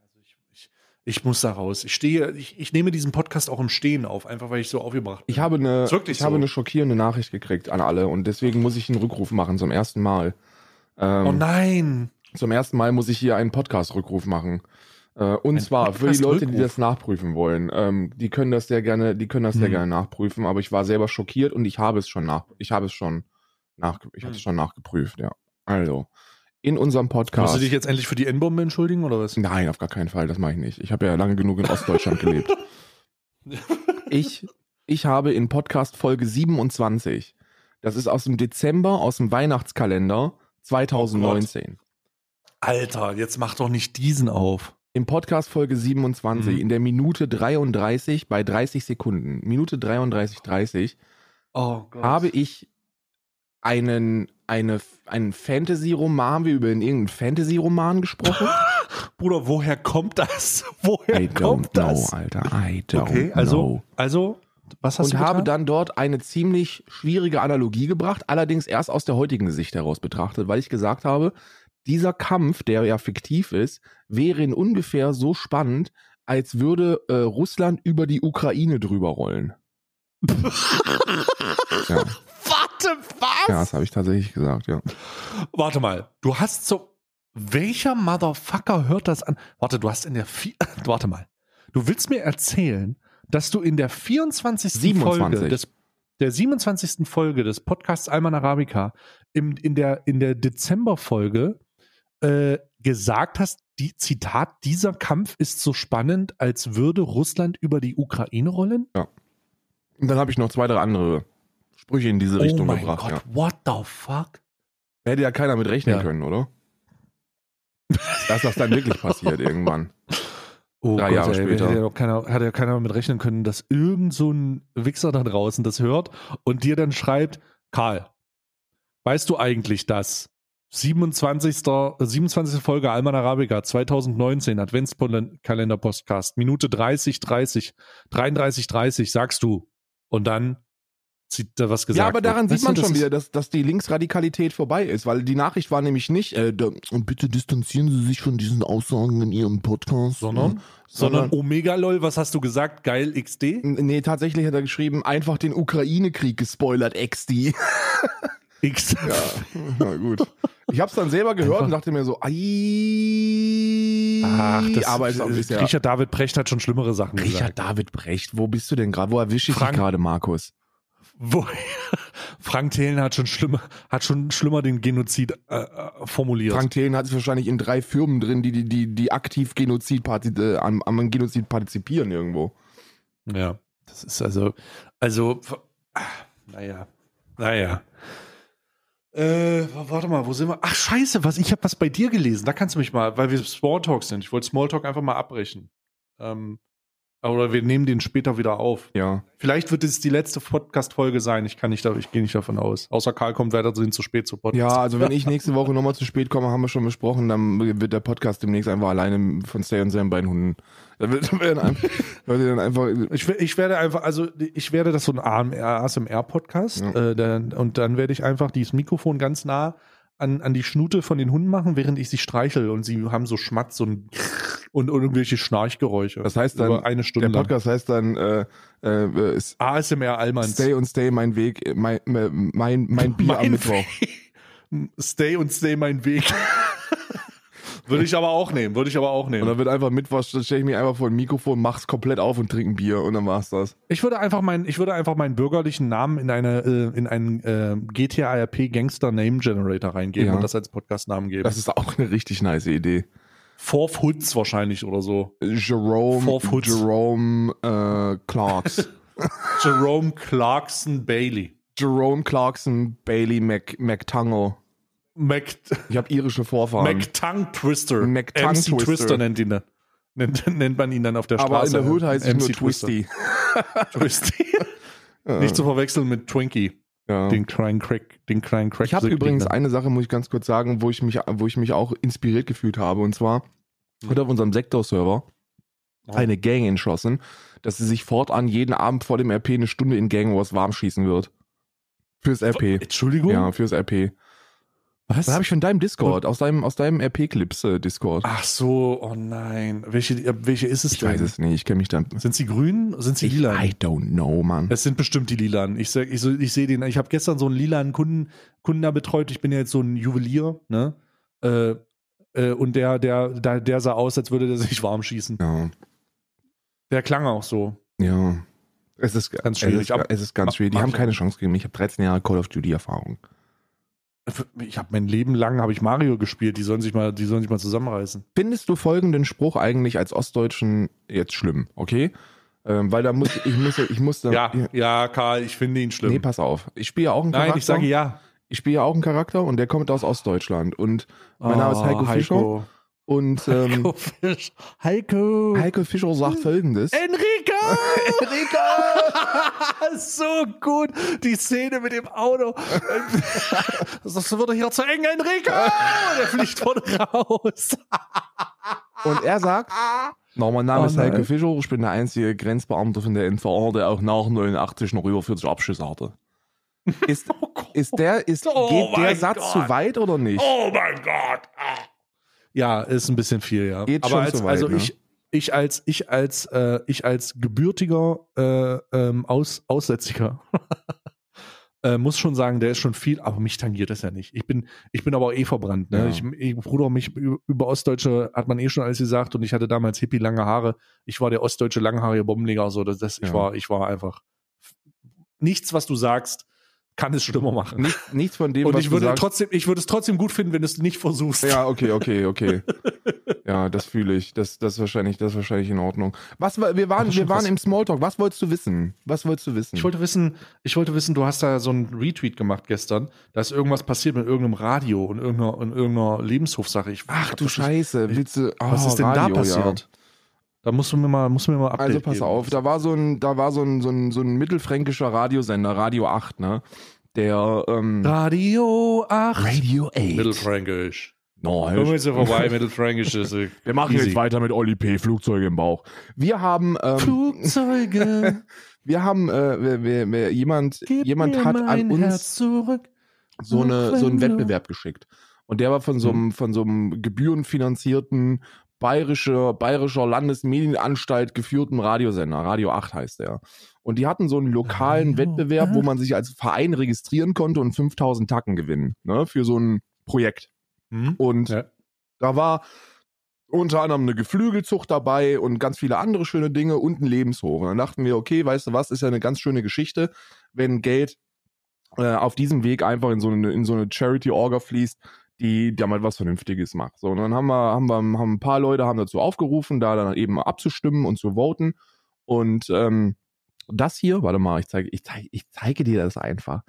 Speaker 1: Also ich, ich, ich muss da raus. Ich stehe, ich, ich nehme diesen Podcast auch im Stehen auf, einfach weil ich so aufgebracht bin.
Speaker 2: Ich habe eine, ich habe
Speaker 1: so.
Speaker 2: eine schockierende Nachricht gekriegt an alle und deswegen muss ich einen Rückruf machen zum ersten Mal. Ähm,
Speaker 1: oh nein.
Speaker 2: Zum ersten Mal muss ich hier einen Podcast-Rückruf machen. Äh, und
Speaker 1: Ein
Speaker 2: zwar für die Leute, die
Speaker 1: Podcast-Rückruf?
Speaker 2: das nachprüfen wollen. Ähm, die können das sehr gerne, die können das sehr
Speaker 1: Hm.
Speaker 2: gerne nachprüfen, aber ich war selber schockiert und ich habe es schon nach, ich habe es schon nach, ich habe es
Speaker 1: Hm.
Speaker 2: schon nachgeprüft, ja. Also, in unserem
Speaker 1: Musst
Speaker 2: Podcast.
Speaker 1: du dich jetzt endlich für die N-Bombe entschuldigen oder was?
Speaker 2: Nein, auf gar keinen Fall, das mache ich nicht. Ich habe ja lange genug in Ostdeutschland gelebt. Ich, ich habe in Podcast Folge 27, das ist aus dem Dezember, aus dem Weihnachtskalender 2019.
Speaker 1: Alter, jetzt mach doch nicht diesen auf.
Speaker 2: Im Podcast Folge 27,
Speaker 1: Mhm.
Speaker 2: in der Minute 33 bei 30 Sekunden, Minute 33, 30,
Speaker 1: Oh Gott.
Speaker 2: habe ich einen, eine, einen Fantasy-Roman, haben wir über irgendeinen Fantasy-Roman gesprochen?
Speaker 1: Bruder, woher kommt das? Woher
Speaker 2: I don't
Speaker 1: kommt
Speaker 2: know,
Speaker 1: das?
Speaker 2: Alter, I don't
Speaker 1: Okay, also,
Speaker 2: know.
Speaker 1: also, was hast
Speaker 2: Und
Speaker 1: du
Speaker 2: habe
Speaker 1: getan?
Speaker 2: dann dort eine ziemlich schwierige Analogie gebracht, allerdings erst aus der heutigen Sicht heraus betrachtet, weil ich gesagt habe, dieser Kampf, der ja fiktiv ist, wäre in ungefähr so spannend, als würde äh, Russland über die Ukraine drüber rollen. ja.
Speaker 1: Warte, was?
Speaker 2: ja, das habe ich tatsächlich gesagt, ja.
Speaker 1: Warte mal, du hast so. Welcher Motherfucker hört das an? Warte, du hast in der. Vi Warte mal. Du willst mir erzählen, dass du in der 24.
Speaker 2: 27.
Speaker 1: Folge des. Der 27. Folge des Podcasts Alman Arabica im, in der, in der Dezemberfolge äh, gesagt hast, die Zitat, dieser Kampf ist so spannend, als würde Russland über die Ukraine rollen?
Speaker 2: Und dann habe ich noch zwei, drei andere Sprüche in diese Richtung
Speaker 1: oh mein
Speaker 2: gebracht.
Speaker 1: Gott,
Speaker 2: Ja.
Speaker 1: what the fuck?
Speaker 2: Hätte ja keiner mit rechnen
Speaker 1: Ja.
Speaker 2: können, oder? Dass das dann wirklich passiert irgendwann.
Speaker 1: Oh
Speaker 2: Drei Jahre
Speaker 1: ey,
Speaker 2: später.
Speaker 1: Hat ja, keiner, hat ja keiner mit rechnen können, dass irgend so ein Wichser da draußen das hört und dir dann schreibt, Karl, weißt du eigentlich, dass 27. äh, 27. Folge Alman Arabica 2019 Adventskalender Podcast Minute 30 30 33 30 sagst du und dann zieht da was gesagt
Speaker 2: ja, aber daran
Speaker 1: wird.
Speaker 2: sieht man schon wieder, dass, dass die Linksradikalität vorbei ist, weil die Nachricht war nämlich nicht, äh, und bitte distanzieren Sie sich von diesen Aussagen in Ihrem Podcast.
Speaker 1: Sondern?
Speaker 2: äh,
Speaker 1: sondern Omega LOL, was hast du gesagt? Geil XD?
Speaker 2: Nee, tatsächlich hat er geschrieben, einfach den Ukraine-Krieg gespoilert, XD.
Speaker 1: X.
Speaker 2: Ja, na gut. Ich hab's dann selber gehört und dachte mir so, ai,
Speaker 1: Ach, das
Speaker 2: aber es ist ja
Speaker 1: Richard David Precht hat schon schlimmere Sachen gesagt.
Speaker 2: Richard David Brecht, wo bist du denn gerade? Wo erwische ich dich gerade, Markus?
Speaker 1: Wo, Frank Thelen hat schon schlimmer, hat schon schlimmer den Genozid äh, äh, formuliert.
Speaker 2: Frank Thelen hat sich wahrscheinlich in drei Firmen drin, die, die, die, die aktiv Genozid äh, am, am Genozid partizipieren irgendwo.
Speaker 1: Ja, das ist also, also, ah, naja, naja. Äh, warte mal, wo sind wir? Ach, scheiße, was, ich habe was bei dir gelesen. Da kannst du mich mal, weil wir Smalltalk sind. Ich wollte Smalltalk einfach mal abbrechen. Ähm, oder wir nehmen den später wieder auf.
Speaker 2: Ja.
Speaker 1: Vielleicht wird es die letzte Podcast-Folge sein. Ich kann nicht, ich gehe nicht davon aus. Außer Karl kommt weiterhin zu spät zu Podcast.
Speaker 2: Ja, also wenn ich nächste Woche nochmal zu spät komme, haben wir schon besprochen, dann wird der Podcast demnächst einfach alleine von Stay und Sam bei den Hunden. Wird, dann einfach
Speaker 1: Ich, ich werde einfach, also ich werde das so ein ASMR-Podcast
Speaker 2: Ja.
Speaker 1: äh, dann, und dann werde ich einfach dieses Mikrofon ganz nah an, an die Schnute von den Hunden machen, während ich sie streichel und sie haben so Schmatz und, und, und irgendwelche Schnarchgeräusche.
Speaker 2: Das heißt dann,
Speaker 1: Über eine Stunde
Speaker 2: der Podcast heißt dann äh, äh,
Speaker 1: lang. ASMR Allmanns.
Speaker 2: Stay und Stay mein Weg, äh, mein, mein, mein Bier
Speaker 1: Mein
Speaker 2: am Mittwoch.
Speaker 1: Stay und stay mein Weg. würde ich aber auch nehmen, würde ich aber auch
Speaker 2: Und
Speaker 1: nehmen.
Speaker 2: dann wird einfach Mittwoch, stelle ich mich einfach vor ein Mikrofon, mach's komplett auf und trinke ein Bier und dann war's das.
Speaker 1: Ich würde einfach meinen, ich würde einfach meinen bürgerlichen Namen in eine, äh, in einen äh, GTA RP Gangster Name Generator reingeben
Speaker 2: Ja.
Speaker 1: und das als Podcast-Namen geben.
Speaker 2: Das ist auch eine richtig nice Idee.
Speaker 1: Fourth Hoods wahrscheinlich oder so.
Speaker 2: Jerome. Jerome äh, Clarks.
Speaker 1: Jerome Clarkson Bailey.
Speaker 2: Jerome Clarkson, Bailey Mc, McTungle.
Speaker 1: Mac,
Speaker 2: Ich habe irische Vorfahren.
Speaker 1: Mac Tongue Twister.
Speaker 2: Mac Tongue
Speaker 1: MC Twister.
Speaker 2: Twister
Speaker 1: nennt ihn dann. Nennt, nennt man ihn dann auf der
Speaker 2: aber in
Speaker 1: Straße.
Speaker 2: der Hood heißt ich
Speaker 1: MC
Speaker 2: nur Twisty.
Speaker 1: Twisty. Nicht zu verwechseln mit Twinkie.
Speaker 2: Ja.
Speaker 1: Den kleinen Crack. Den kleinen Crack.
Speaker 2: Ich habe übrigens eine Sache, muss ich ganz kurz sagen, wo ich mich, wo ich mich auch inspiriert gefühlt habe. Und zwar wird auf unserem Sektor-Server eine Gang entschlossen, dass sie sich fortan jeden Abend vor dem RP eine Stunde in Gang Wars warm schießen wird. Fürs RP.
Speaker 1: Entschuldigung?
Speaker 2: Ja, fürs RP.
Speaker 1: Was?
Speaker 2: Das habe ich von deinem Discord, aus deinem, aus deinem RP-Clips-Discord.
Speaker 1: Ach so, oh nein. Welche, äh, welche ist es
Speaker 2: ich
Speaker 1: denn?
Speaker 2: weiß es nicht, ich kenne mich dann.
Speaker 1: Sind sie grün? Sind sie
Speaker 2: Ich,
Speaker 1: lila?
Speaker 2: I don't know, Mann.
Speaker 1: Es sind bestimmt die lilanen. Ich, sag- ich, ich sehe den. Ich habe gestern so einen lilanen Kunden, Kunden da betreut. Ich bin ja jetzt so ein Juwelier, ne? Äh, und der, der, der, der sah aus, als würde der sich warm schießen.
Speaker 2: Ja,
Speaker 1: Der klang auch so.
Speaker 2: ja. Es ist
Speaker 1: Ganz schwierig,
Speaker 2: Es ist, es ist ganz schwierig. Die haben keine. Chance gegen mich. Ich habe 13 Jahre Call of Duty Erfahrung.
Speaker 1: Ich habe mein Leben lang habe ich Mario gespielt. Die sollen sich mal, die sollen sich mal zusammenreißen.
Speaker 2: Findest du folgenden Spruch eigentlich als Ostdeutschen jetzt schlimm, okay? Ähm, weil da muss ich muss ich muss da
Speaker 1: Ja, ja, Karl, ich finde ihn schlimm.
Speaker 2: Nee, pass auf. Ich spiele ja auch einen Charakter.
Speaker 1: Nein, ich sage ja.
Speaker 2: Ich spiele ja auch einen Charakter und der kommt aus Ostdeutschland und mein Name ist Heiko
Speaker 1: Oh,
Speaker 2: Fischer und ähm,
Speaker 1: Heiko Fisch. Heiko.
Speaker 2: Heiko Fischer sagt folgendes.
Speaker 1: Enrico! Enrico! so gut. Die Szene mit dem Auto. Das wird doch hier zu eng, Enrico! Der fliegt von raus.
Speaker 2: Und er sagt, noch mein Name
Speaker 1: Oh
Speaker 2: ist Heiko. Fischer, ich bin der einzige Grenzbeamte von der NVA, der auch nach 89 noch über 40 Abschüsse hatte. Ist,
Speaker 1: Oh Gott.
Speaker 2: ist der, ist,
Speaker 1: Oh
Speaker 2: geht der
Speaker 1: mein
Speaker 2: Satz
Speaker 1: Gott.
Speaker 2: zu weit oder nicht?
Speaker 1: Oh mein Gott. Ah. Ja, ist ein bisschen viel, ja.
Speaker 2: Geht
Speaker 1: Aber
Speaker 2: schon
Speaker 1: als,
Speaker 2: zu weit,
Speaker 1: also
Speaker 2: ne?
Speaker 1: ich, ich als, ich als, äh, ich als gebürtiger äh, ähm, Aus, Aussätziger äh, muss schon sagen, der ist schon viel, aber mich tangiert das ja nicht. Ich bin, ich bin aber auch eh verbrannt. Ne?
Speaker 2: Ja.
Speaker 1: Ich, ich, Bruder, mich über Ostdeutsche hat man eh schon alles gesagt und ich hatte damals hippie lange Haare. Ich war der ostdeutsche langhaarige Bombenleger. So, das, das, ich
Speaker 2: Ja.
Speaker 1: war, ich war einfach nichts, was du sagst, kann es schlimmer machen.
Speaker 2: Nicht, nichts von dem,
Speaker 1: und
Speaker 2: was
Speaker 1: ich
Speaker 2: du
Speaker 1: würde
Speaker 2: sagst.
Speaker 1: trotzdem, ich würde es trotzdem gut finden, wenn du es nicht versuchst.
Speaker 2: Ja, okay, okay, okay. Ja, das fühle ich. Das, das, ist wahrscheinlich, das ist wahrscheinlich in Ordnung. Was, war- wir waren, wir waren
Speaker 1: krass.
Speaker 2: im Smalltalk. Was wolltest du wissen? Was wolltest du wissen?
Speaker 1: Ich wollte wissen, ich wollte wissen, du hast da so einen Retweet gemacht gestern, da ist irgendwas passiert mit irgendeinem Radio und irgendeiner, und irgendeiner Lebenshofsache. Ich,
Speaker 2: Ach du Scheiße. Willst du,
Speaker 1: Was
Speaker 2: oh,
Speaker 1: ist denn
Speaker 2: Radio,
Speaker 1: da passiert? Da musst du mir mal, musst du mir mal Update
Speaker 2: Also pass
Speaker 1: geben.
Speaker 2: auf, da war so ein, da war so ein, so ein, so ein mittelfränkischer Radiosender, Radio 8, ne? Der, ähm,
Speaker 1: Radio 8.
Speaker 2: Radio 8.
Speaker 1: Mittelfränkisch.
Speaker 2: No,
Speaker 1: Komm jetzt hier vorbei, Mittelfränkisch ist
Speaker 2: wir machen
Speaker 1: easy.
Speaker 2: jetzt weiter mit Oli P. Flugzeuge im Bauch. Wir haben, ähm,
Speaker 1: Flugzeuge.
Speaker 2: wir haben, äh, wir, wir, wir, jemand,
Speaker 1: Gib
Speaker 2: jemand
Speaker 1: mir
Speaker 2: hat an uns
Speaker 1: Herz zurück.
Speaker 2: so, eine, so einen Wettbewerb geschickt. Und der war von so
Speaker 1: Hm.
Speaker 2: einem, von so einem gebührenfinanzierten bayerischer, bayerischer Landesmedienanstalt geführten Radiosender. Radio 8 heißt der. Und die hatten so einen lokalen
Speaker 1: Radio
Speaker 2: Wettbewerb, wo
Speaker 1: 8.
Speaker 2: man sich als Verein registrieren konnte und 5000 Tacken gewinnen, ne, für so ein Projekt.
Speaker 1: Hm?
Speaker 2: Und
Speaker 1: Ja.
Speaker 2: da war unter anderem eine Geflügelzucht dabei und ganz viele andere schöne Dinge und ein Lebenshof. Und dann dachten wir, okay, weißt du was, ist ja eine ganz schöne Geschichte, wenn Geld äh, auf diesem Weg einfach in so eine, in so eine Charity-Orga fließt, die da mal was Vernünftiges macht. So, und dann haben wir, haben wir haben ein paar Leute haben dazu aufgerufen, da dann eben abzustimmen und zu voten. Und ähm, das hier, warte mal, ich zeige, ich zeige, ich zeige dir das einfach.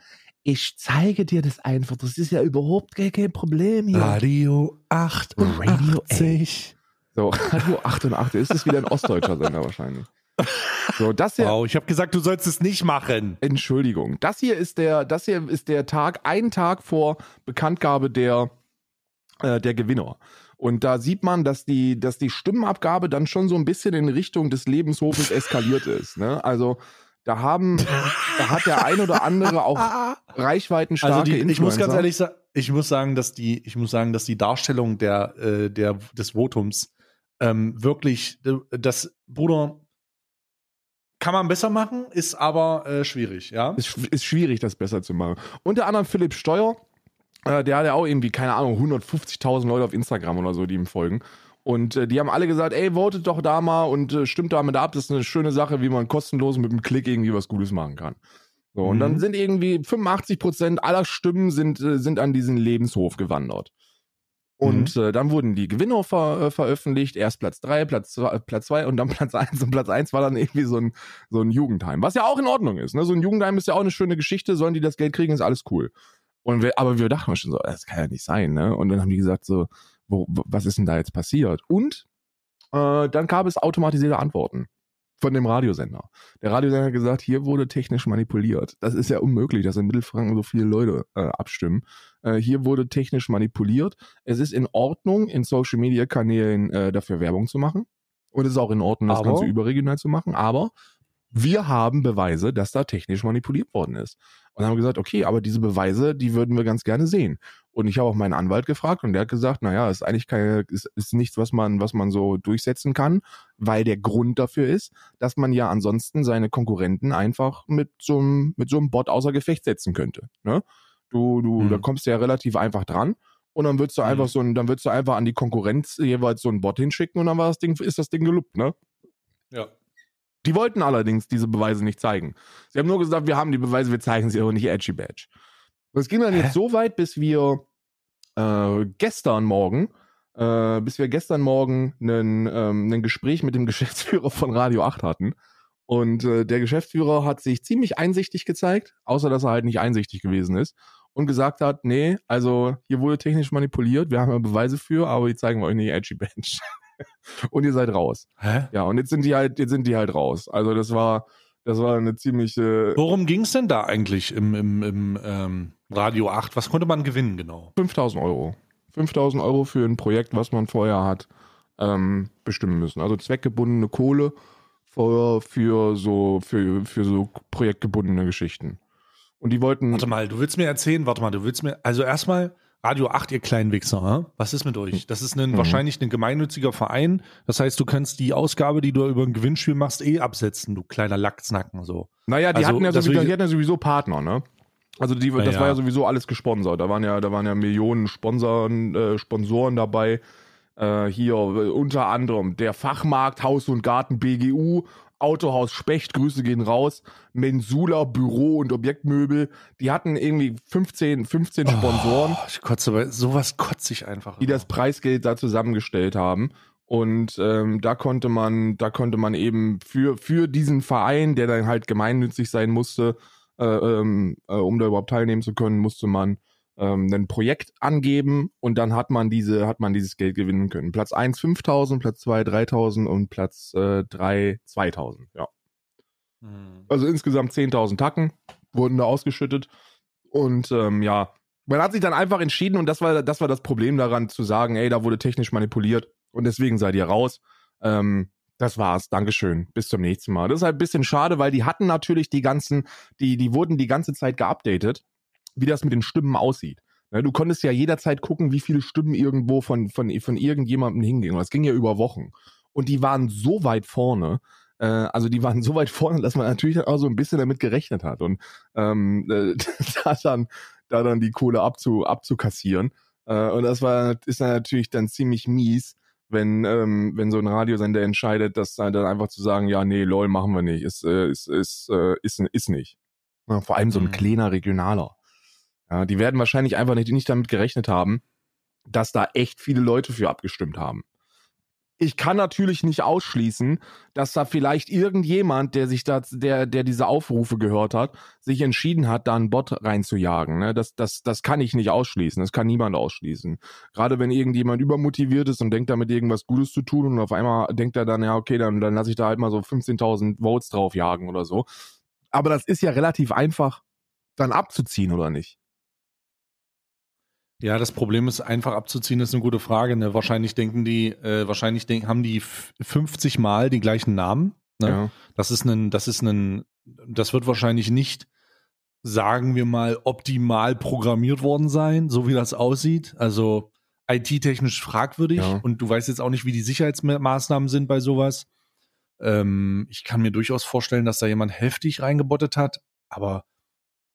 Speaker 2: Ich zeige dir das einfach. Das ist ja überhaupt kein, kein Problem hier.
Speaker 1: Radio 8.
Speaker 2: Radio
Speaker 1: 80.
Speaker 2: So, Radio 88 ist es wieder ein ostdeutscher Sender wahrscheinlich. So, das hier,
Speaker 1: Wow, ich habe gesagt, du sollst es nicht machen.
Speaker 2: Entschuldigung. Das hier ist der, das hier ist der Tag, ein Tag vor Bekanntgabe der, äh, der Gewinner. Und da sieht man, dass die, dass die Stimmenabgabe dann schon so ein bisschen in Richtung des Lebenshofes eskaliert ist. Ne? Also da haben, da hat der ein oder andere auch reichweitenstarke
Speaker 1: Also die, ich muss ganz ehrlich sagen, ich muss sagen, dass die, ich muss sagen, dass die Darstellung der, äh, der des Votums ähm, wirklich, das Bruder kann man besser machen, ist aber äh, schwierig, ja.
Speaker 2: ist, ist schwierig, das besser zu machen. Unter anderem Philipp Steuer, äh, der hat ja auch irgendwie, keine Ahnung, 150.000 Leute auf Instagram oder so, die ihm folgen. Und äh, die haben alle gesagt, ey, votet doch da mal und äh, stimmt damit ab. Das ist eine schöne Sache, wie man kostenlos mit einem Klick irgendwie was Gutes machen kann. So, und
Speaker 1: Mhm.
Speaker 2: dann sind irgendwie 85% aller Stimmen sind, äh, sind an diesen Lebenshof gewandert. Und
Speaker 1: Mhm.
Speaker 2: äh, dann wurden die Gewinner ver äh, veröffentlicht. Erst Platz 3, Platz 2 Platz zwei und dann Platz 1. Und Platz 1 war dann irgendwie so ein, so ein Jugendheim. Was ja auch in Ordnung ist. Ne? So ein Jugendheim ist ja auch eine schöne Geschichte. Sollen die das Geld kriegen, ist alles cool. Und wir, aber wir dachten schon so, das kann ja nicht sein. Ne? Und dann haben die gesagt so, wo, wo- was ist denn da jetzt passiert? Und äh, dann gab es automatisierte Antworten von dem Radiosender. Der Radiosender hat gesagt, hier wurde technisch manipuliert. Das ist ja unmöglich, dass in Mittelfranken so viele Leute äh, abstimmen. Äh, hier wurde technisch manipuliert. Es ist in Ordnung, in Social Media Kanälen äh, dafür Werbung zu machen. Und es ist auch in Ordnung, das
Speaker 1: Aber-
Speaker 2: Ganze überregional zu machen. Aber wir haben Beweise, dass da technisch manipuliert worden ist. Und dann haben wir gesagt, okay, aber diese Beweise, die würden wir ganz gerne sehen. Und ich habe auch meinen Anwalt gefragt und der hat gesagt, naja, ist eigentlich keine, ist, ist nichts, was man, was man so durchsetzen kann, weil der Grund dafür ist, dass man ja ansonsten seine Konkurrenten einfach mit so einem, mit so einem Bot außer Gefecht setzen könnte. Ne? Du, du, mhm. da kommst du ja relativ einfach dran. Und dann würdest du einfach mhm. so ein, dann würdest du einfach an die Konkurrenz jeweils so ein Bot hinschicken und dann war das Ding, ist das Ding gelobt, ne?
Speaker 1: Ja.
Speaker 2: Die wollten allerdings diese Beweise nicht zeigen. Sie haben nur gesagt, wir haben die Beweise, wir zeigen sie aber nicht Edgy Badge. Es ging dann Hä? jetzt so weit, bis wir äh, gestern Morgen, äh, bis wir gestern Morgen ein ähm, Gespräch mit dem Geschäftsführer von Radio 8 hatten. Und äh, der Geschäftsführer hat sich ziemlich einsichtig gezeigt, außer dass er halt nicht einsichtig gewesen ist und gesagt hat, nee, also hier wurde technisch manipuliert, wir haben ja Beweise für, aber die zeigen wir euch nicht Edgy Bench. und ihr seid raus.
Speaker 1: Hä?
Speaker 2: Ja, und jetzt sind die halt, jetzt sind die halt raus. Also das war, das war eine ziemliche.
Speaker 1: Worum ging es denn da eigentlich im, im, im ähm, Radio 8? Was konnte man gewinnen genau?
Speaker 2: 5000 Euro. 5000 Euro für ein Projekt, was man vorher hat ähm, bestimmen müssen. Also zweckgebundene Kohle für, für so für, für so projektgebundene Geschichten. Und die wollten.
Speaker 1: Warte mal, du willst mir erzählen, warte mal, du willst mir. Also erstmal, Radio 8, ihr kleinen Wichser, hm? was ist mit euch? Das ist ein, mhm. wahrscheinlich ein gemeinnütziger Verein. Das heißt, du kannst die Ausgabe, die du über ein Gewinnspiel machst, eh absetzen, du kleiner Lacksnacken. So.
Speaker 2: Naja, die, also, hatten ja sowieso, die hatten ja sowieso Partner, ne? Also die, das ja. war ja sowieso alles gesponsert. Da waren ja, da waren ja Millionen Sponsoren, äh, Sponsoren dabei. Äh, hier äh, unter anderem der Fachmarkt Haus und Garten BGU Autohaus Specht, Grüße gehen raus, Mensula, Büro und Objektmöbel, die hatten irgendwie 15, 15 Sponsoren.
Speaker 1: Oh, ich kotze, aber sowas kotze ich einfach.
Speaker 2: Die immer. das Preisgeld da zusammengestellt haben. Und ähm, da konnte man, da konnte man eben für, für diesen Verein, der dann halt gemeinnützig sein musste, äh, ähm, äh, um da überhaupt teilnehmen zu können, musste man ähm, ein Projekt angeben und dann hat man diese, hat man dieses Geld gewinnen können. Platz 1 5000, Platz 2 3000 und Platz äh, 3 2000, ja. Mhm. Also insgesamt 10.000 Tacken wurden da ausgeschüttet und ähm, ja, man hat sich dann einfach entschieden und das war, das war das Problem daran zu sagen, ey, da wurde technisch manipuliert und deswegen seid ihr raus. Ähm, das war's. Dankeschön. Bis zum nächsten Mal. Das ist halt ein bisschen schade, weil die hatten natürlich die ganzen, die, die wurden die ganze Zeit geupdatet wie das mit den Stimmen aussieht. Ne, du konntest ja jederzeit gucken, wie viele Stimmen irgendwo von, von, von irgendjemandem hingingen. Das ging ja über Wochen. Und die waren so weit vorne, äh, also die waren so weit vorne, dass man natürlich auch so ein bisschen damit gerechnet hat. Und ähm, äh, da, dann, da dann die Kohle abzu, abzukassieren. Äh, und das war, ist dann natürlich dann ziemlich mies, wenn, ähm, wenn so ein Radiosender entscheidet, dass dann einfach zu sagen, ja, nee, lol, machen wir nicht. Ist, äh, ist, ist, äh, ist, ist nicht. Ja, vor allem so ein mhm. kleiner Regionaler. Ja, die werden wahrscheinlich einfach nicht, nicht damit gerechnet haben, dass da echt viele Leute für abgestimmt haben. Ich kann natürlich nicht ausschließen, dass da vielleicht irgendjemand, der sich da, der, der diese Aufrufe gehört hat, sich entschieden hat, da einen Bot reinzujagen. Ne? Das, das, das kann ich nicht ausschließen. Das kann niemand ausschließen. Gerade wenn irgendjemand übermotiviert ist und denkt damit irgendwas Gutes zu tun und auf einmal denkt er dann, ja, okay, dann, dann lasse ich da halt mal so 15.000 Votes drauf jagen oder so. Aber das ist ja relativ einfach dann abzuziehen, oder nicht?
Speaker 1: Ja, das Problem ist einfach abzuziehen, ist eine gute Frage. Ne? Wahrscheinlich denken die, äh, wahrscheinlich denk, haben die 50 Mal die gleichen Namen. Ne? Ja. Das ist ein, das ist ein, das wird wahrscheinlich nicht, sagen wir mal, optimal programmiert worden sein, so wie das aussieht. Also IT-technisch fragwürdig ja. und du weißt jetzt auch nicht, wie die Sicherheitsmaßnahmen sind bei sowas. Ähm, ich kann mir durchaus vorstellen, dass da jemand heftig reingebottet hat, aber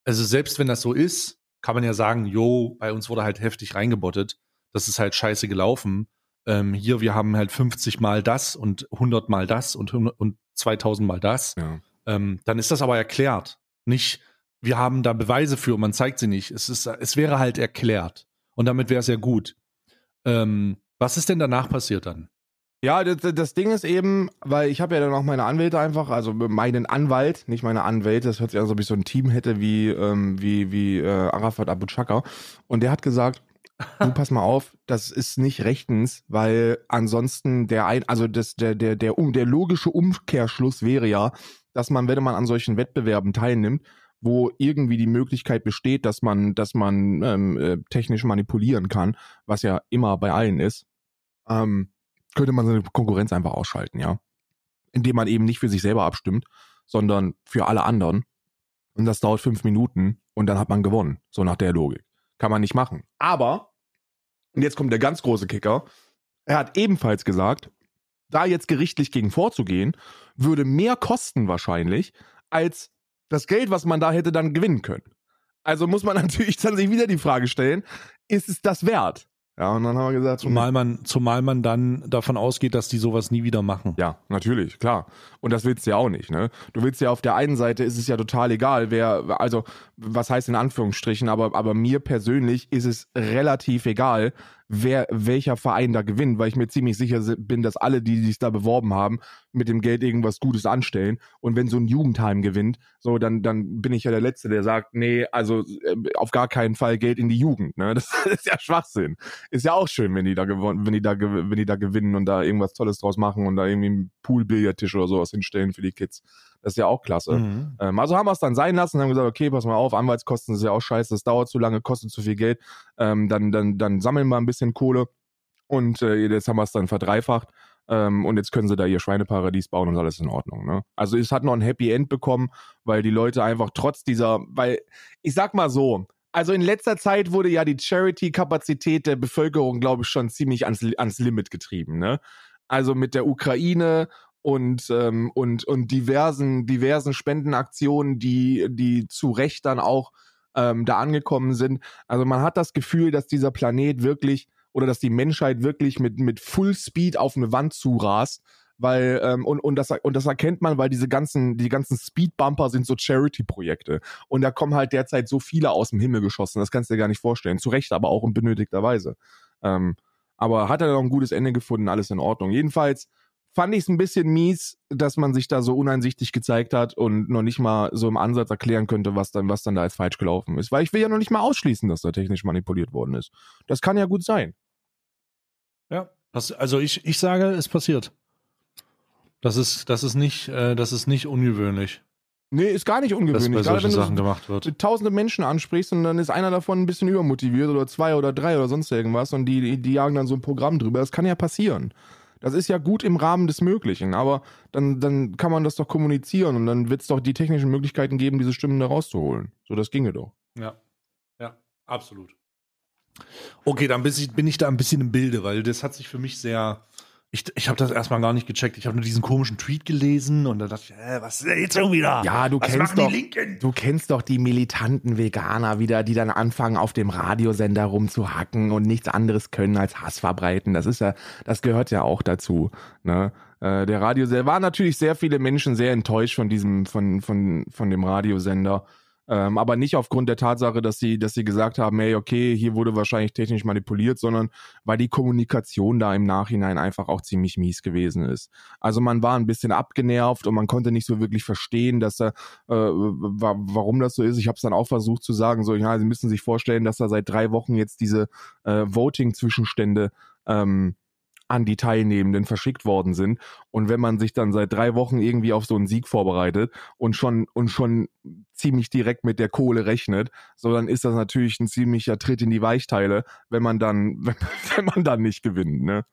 Speaker 1: also selbst wenn das so ist, kann man ja sagen, jo, bei uns wurde halt heftig reingebottet. Das ist halt scheiße gelaufen. Ähm, hier, wir haben halt 50 mal das und 100 mal das und, und 2000 mal das. Ja. Ähm, dann ist das aber erklärt. Nicht, wir haben da Beweise für, man zeigt sie nicht. Es, ist, es wäre halt erklärt. Und damit wäre es ja gut. Ähm, was ist denn danach passiert dann?
Speaker 2: Ja, das, das Ding ist eben, weil ich habe ja dann auch meine Anwälte einfach, also meinen Anwalt, nicht meine Anwälte, das hört sich an, als ob ich so ein Team hätte wie, ähm, wie, wie äh, Arafat Abu Chaka. Und der hat gesagt, du pass mal auf, das ist nicht rechtens, weil ansonsten der ein, also das, der, der, der, um, der logische Umkehrschluss wäre ja, dass man, wenn man an solchen Wettbewerben teilnimmt, wo irgendwie die Möglichkeit besteht, dass man, dass man ähm, äh, technisch manipulieren kann, was ja immer bei allen ist, ähm, könnte man seine Konkurrenz einfach ausschalten, ja. Indem man eben nicht für sich selber abstimmt, sondern für alle anderen. und das dauert fünf Minuten und dann hat man gewonnen. So nach der Logik. Kann man nicht machen. Aber, und jetzt kommt der ganz große Kicker, er hat ebenfalls gesagt, da jetzt gerichtlich gegen vorzugehen, würde mehr kosten wahrscheinlich, als das Geld, was man da hätte dann gewinnen können. Also muss man natürlich dann sich wieder die Frage stellen, ist es das wert? Ja, und dann haben wir gesagt,
Speaker 1: zumal man, zumal man dann davon ausgeht, dass die sowas nie wieder machen.
Speaker 2: Ja, natürlich, klar. Und das willst du ja auch nicht, ne? Du willst ja auf der einen Seite ist es ja total egal, wer, also, was heißt in Anführungsstrichen, aber, aber mir persönlich ist es relativ egal, wer, welcher Verein da gewinnt, weil ich mir ziemlich sicher bin, dass alle, die sich da beworben haben, mit dem Geld irgendwas Gutes anstellen. Und wenn so ein Jugendheim gewinnt, so, dann, dann bin ich ja der Letzte, der sagt, nee, also äh, auf gar keinen Fall Geld in die Jugend. Ne? Das ist ja Schwachsinn. Ist ja auch schön, wenn die da gewonnen, wenn die da, wenn die da gewinnen und da irgendwas Tolles draus machen und da irgendwie einen Pool-Billardtisch oder sowas hinstellen für die Kids. Das ist ja auch klasse. Mhm. Ähm, also haben wir es dann sein lassen und haben gesagt, okay, pass mal auf, Anwaltskosten ist ja auch scheiße, das dauert zu lange, kostet zu viel Geld. Ähm, dann, dann, dann sammeln wir ein bisschen Kohle. Und äh, jetzt haben wir es dann verdreifacht. Ähm, und jetzt können sie da ihr Schweineparadies bauen und alles in Ordnung. Ne? Also es hat noch ein Happy End bekommen, weil die Leute einfach trotz dieser, weil ich sag mal so, also in letzter Zeit wurde ja die Charity-Kapazität der Bevölkerung, glaube ich, schon ziemlich ans, ans Limit getrieben. Ne? Also mit der Ukraine und, ähm, und, und diversen, diversen Spendenaktionen, die, die zu Recht dann auch ähm, da angekommen sind. Also man hat das Gefühl, dass dieser Planet wirklich oder dass die Menschheit wirklich mit, mit Full Speed auf eine Wand zurast. Weil, ähm, und, und, das, und das erkennt man, weil diese ganzen, die ganzen Speedbumper sind so Charity-Projekte. Und da kommen halt derzeit so viele aus dem Himmel geschossen, das kannst du dir gar nicht vorstellen. Zu Recht, aber auch in benötigterweise. Ähm, aber hat er noch ein gutes Ende gefunden, alles in Ordnung. Jedenfalls, fand ich es ein bisschen mies, dass man sich da so uneinsichtig gezeigt hat und noch nicht mal so im Ansatz erklären könnte, was dann, was dann da als falsch gelaufen ist. Weil ich will ja noch nicht mal ausschließen, dass da technisch manipuliert worden ist. Das kann ja gut sein.
Speaker 1: Ja, also ich, ich sage, es passiert. Das ist, das ist nicht, äh, das ist nicht ungewöhnlich.
Speaker 2: Nee, ist gar nicht ungewöhnlich.
Speaker 1: Dass bei solchen Sachen gemacht wird.
Speaker 2: tausende Menschen ansprichst und dann ist einer davon ein bisschen übermotiviert oder zwei oder drei oder sonst irgendwas und die, die jagen dann so ein Programm drüber. Das kann ja passieren. Das ist ja gut im Rahmen des Möglichen, aber dann, dann kann man das doch kommunizieren und dann wird es doch die technischen Möglichkeiten geben, diese Stimmen da rauszuholen. So, das ginge doch.
Speaker 1: Ja, ja, absolut. Okay, dann bin ich, bin ich da ein bisschen im Bilde, weil das hat sich für mich sehr, ich, ich habe das erstmal gar nicht gecheckt. Ich habe nur diesen komischen Tweet gelesen und da dachte ich, äh, was ist denn jetzt schon wieder?
Speaker 2: Ja, du was kennst doch, du kennst doch die militanten Veganer wieder, die dann anfangen, auf dem Radiosender rumzuhacken und nichts anderes können als Hass verbreiten. Das ist ja, das gehört ja auch dazu. Ne? Äh, der Radiosender war natürlich sehr viele Menschen sehr enttäuscht von diesem, von, von, von dem Radiosender. Ähm, aber nicht aufgrund der Tatsache, dass sie, dass sie gesagt haben, hey, okay, hier wurde wahrscheinlich technisch manipuliert, sondern weil die Kommunikation da im Nachhinein einfach auch ziemlich mies gewesen ist. Also man war ein bisschen abgenervt und man konnte nicht so wirklich verstehen, dass er, äh, warum das so ist. Ich habe es dann auch versucht zu sagen, so, ja, Sie müssen sich vorstellen, dass da seit drei Wochen jetzt diese äh, Voting-Zwischenstände ähm, an die Teilnehmenden verschickt worden sind. Und wenn man sich dann seit drei Wochen irgendwie auf so einen Sieg vorbereitet und schon, und schon ziemlich direkt mit der Kohle rechnet, so dann ist das natürlich ein ziemlicher Tritt in die Weichteile, wenn man dann, wenn, wenn man dann nicht gewinnt, ne?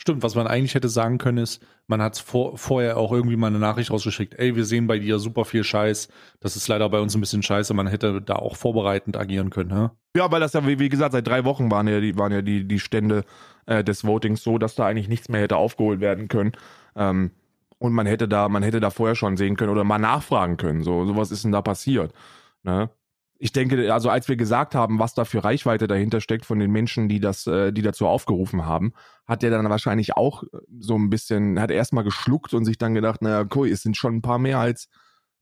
Speaker 1: Stimmt, was man eigentlich hätte sagen können ist, man hat vor, vorher auch irgendwie mal eine Nachricht rausgeschickt, ey, wir sehen bei dir super viel Scheiß, das ist leider bei uns ein bisschen scheiße, man hätte da auch vorbereitend agieren können, hä?
Speaker 2: Ja, weil das ja, wie, wie gesagt, seit drei Wochen waren ja die, waren ja die, die Stände äh, des Votings so, dass da eigentlich nichts mehr hätte aufgeholt werden können. Ähm, und man hätte da, man hätte da vorher schon sehen können oder mal nachfragen können, so, so was ist denn da passiert, ne? Ich denke, also als wir gesagt haben, was da für Reichweite dahinter steckt von den Menschen, die das, äh, die dazu aufgerufen haben, hat der dann wahrscheinlich auch so ein bisschen, hat erstmal geschluckt und sich dann gedacht, naja, cool, es sind schon ein paar mehr als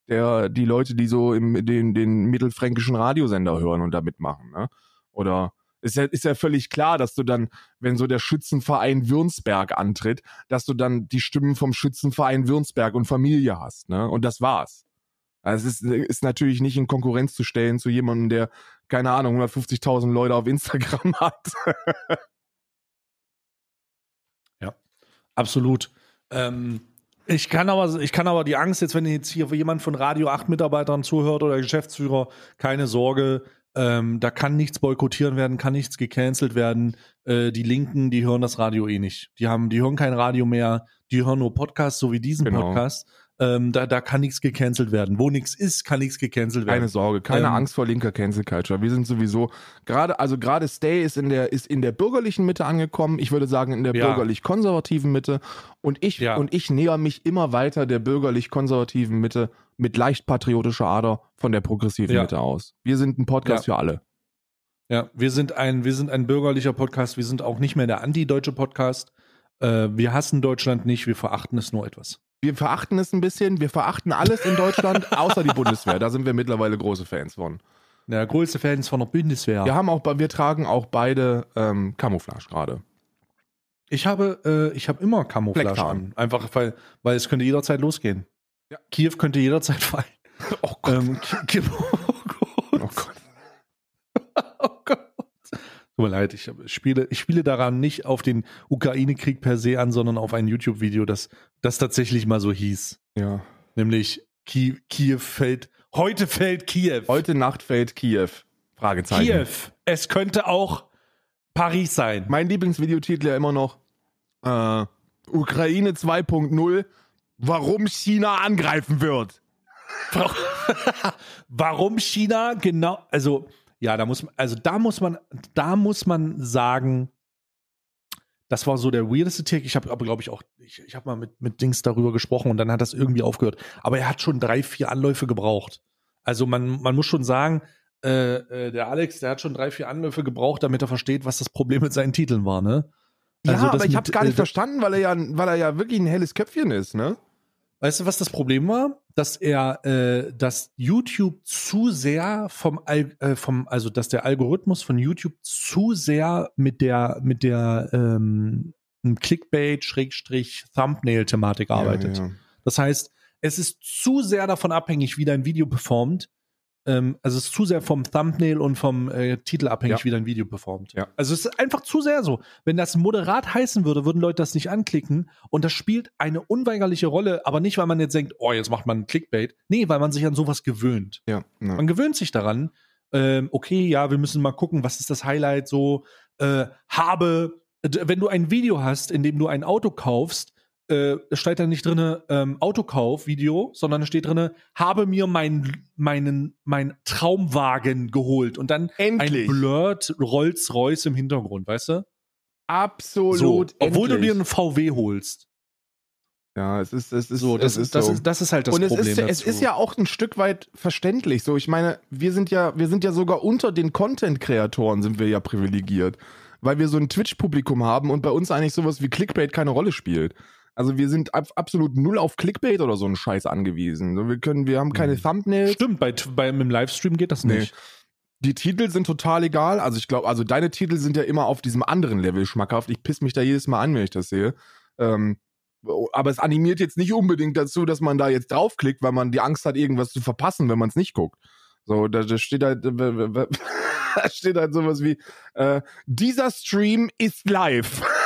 Speaker 2: der, die Leute, die so im, den, den mittelfränkischen Radiosender hören und da mitmachen, ne? Oder ist ja, ist ja völlig klar, dass du dann, wenn so der Schützenverein Würnsberg antritt, dass du dann die Stimmen vom Schützenverein Würnsberg und Familie hast, ne? Und das war's. Also es ist, ist natürlich nicht in Konkurrenz zu stellen zu jemandem, der, keine Ahnung, 150.000 Leute auf Instagram hat.
Speaker 1: ja, absolut. Ähm, ich kann aber, ich kann aber die Angst jetzt, wenn jetzt hier jemand von Radio 8 Mitarbeitern zuhört oder Geschäftsführer, keine Sorge, ähm, da kann nichts boykottieren werden, kann nichts gecancelt werden. Äh, die Linken, die hören das Radio eh nicht. Die haben, die hören kein Radio mehr, die hören nur Podcasts, so wie diesen genau. Podcast. Ähm, da, da kann nichts gecancelt werden. Wo nichts ist, kann nichts gecancelt werden.
Speaker 2: Keine Sorge, keine
Speaker 1: Ähm,
Speaker 2: Angst vor linker Cancel Culture. Wir sind sowieso gerade, also gerade Stay ist in der ist in der bürgerlichen Mitte angekommen. Ich würde sagen in der
Speaker 1: Ja.
Speaker 2: bürgerlich-konservativen Mitte und ich
Speaker 1: Ja.
Speaker 2: und ich näher mich immer weiter der bürgerlich-konservativen Mitte mit leicht patriotischer Ader von der progressiven
Speaker 1: Ja.
Speaker 2: Mitte aus. Wir sind ein Podcast für alle.
Speaker 1: Ja, wir sind ein, wir sind ein bürgerlicher Podcast. Wir sind auch nicht mehr der anti-deutsche Podcast. Äh, wir hassen Deutschland nicht, wir verachten es nur etwas.
Speaker 2: Wir verachten es ein bisschen, wir verachten alles in Deutschland, außer die Bundeswehr. Da sind wir mittlerweile große Fans von.
Speaker 1: Der größte Fan ist von der Bundeswehr.
Speaker 2: Wir haben auch, wir tragen auch beide ähm, Camouflage gerade.
Speaker 1: Ich habe, äh, ich habe immer Camouflage an. Einfach, weil, weil es könnte jederzeit losgehen.
Speaker 2: Ja.
Speaker 1: Kiew könnte jederzeit fallen.
Speaker 2: Oh
Speaker 1: Ähm, Ki- Ki- oh Gott.
Speaker 2: Oh Gott.
Speaker 1: Tut mir leid, ich spiele, ich spiele daran nicht auf den Ukraine-Krieg per se an, sondern auf ein YouTube-Video, das, das tatsächlich mal so hieß.
Speaker 2: Ja.
Speaker 1: Nämlich Kiew, Kiew fällt, heute fällt Kiew.
Speaker 2: Heute Nacht fällt Kiew. Fragezeichen.
Speaker 1: Kiew. Es könnte auch Paris sein.
Speaker 2: Mein Lieblingsvideotitel ja immer noch äh, Ukraine 2.0 Warum China angreifen wird.
Speaker 1: Warum China genau, also ja, da muss man, also da muss man, da muss man sagen, das war so der weirdeste Tick. Ich habe aber, glaube ich, auch, ich, ich habe mal mit, mit Dings darüber gesprochen und dann hat das irgendwie aufgehört. Aber er hat schon drei, vier Anläufe gebraucht. Also man, man muss schon sagen, äh, äh, der Alex, der hat schon drei, vier Anläufe gebraucht, damit er versteht, was das Problem mit seinen Titeln war, ne?
Speaker 2: Ja,
Speaker 1: Also das
Speaker 2: aber ich habe gar nicht
Speaker 1: äh,
Speaker 2: verstanden, weil er ja, weil er ja wirklich ein helles Köpfchen ist, ne?
Speaker 1: Weißt du, was das Problem war? Dass er, äh, dass YouTube zu sehr vom, Al äh, vom, also dass der Algorithmus von YouTube zu sehr mit der, mit der ähm, Clickbait-Thumbnail-Thematik arbeitet.
Speaker 2: Ja, ja.
Speaker 1: Das heißt, es ist zu sehr davon abhängig, wie dein Video performt. Ähm, also es ist zu sehr vom Thumbnail und vom äh, Titel abhängig,
Speaker 2: Ja.
Speaker 1: wie dein Video performt.
Speaker 2: Ja.
Speaker 1: Also es ist einfach zu sehr so. Wenn das moderat heißen würde, würden Leute das nicht anklicken. Und das spielt eine unweigerliche Rolle, aber nicht, weil man jetzt denkt, oh, jetzt macht man einen Clickbait. Nee, weil man sich an sowas gewöhnt.
Speaker 2: Ja, ja.
Speaker 1: Man gewöhnt sich daran, ähm, okay, ja, wir müssen mal gucken, was ist das Highlight so, äh, habe, wenn du ein Video hast, in dem du ein Auto kaufst, äh, es steht da nicht drinne ähm, Autokauf-Video, sondern es steht drinne, habe mir mein, meinen, mein Traumwagen geholt und dann
Speaker 2: Endlich.
Speaker 1: ein blurred Rolls-Royce im Hintergrund, weißt du?
Speaker 2: Absolut.
Speaker 1: So, obwohl du
Speaker 2: endlich.
Speaker 1: dir einen VW holst.
Speaker 2: Ja, es ist, es ist,
Speaker 1: So, das, ist, das,
Speaker 2: so.
Speaker 1: ist, das ist halt das
Speaker 2: und es
Speaker 1: Problem.
Speaker 2: ist, es ist ja auch ein Stück weit verständlich. So, ich meine, wir sind ja, wir sind ja sogar unter den Content-Kreatoren sind wir ja privilegiert, weil wir so ein Twitch-Publikum haben und bei uns eigentlich sowas wie Clickbait keine Rolle spielt. Also wir sind ab, absolut null auf Clickbait oder so einen Scheiß angewiesen. Wir können, wir haben keine
Speaker 1: Mhm.
Speaker 2: Thumbnails.
Speaker 1: Stimmt, bei, bei, im Livestream geht das
Speaker 2: Nee.
Speaker 1: nicht.
Speaker 2: Die Titel sind total egal. Also ich glaube, also deine Titel sind ja immer auf diesem anderen Level schmackhaft. Ich piss mich da jedes Mal an, wenn ich das sehe. Ähm, aber es animiert jetzt nicht unbedingt dazu, dass man da jetzt draufklickt, weil man die Angst hat, irgendwas zu verpassen, wenn man es nicht guckt. So, da, da steht halt, da steht halt sowas wie, äh, dieser Stream ist live.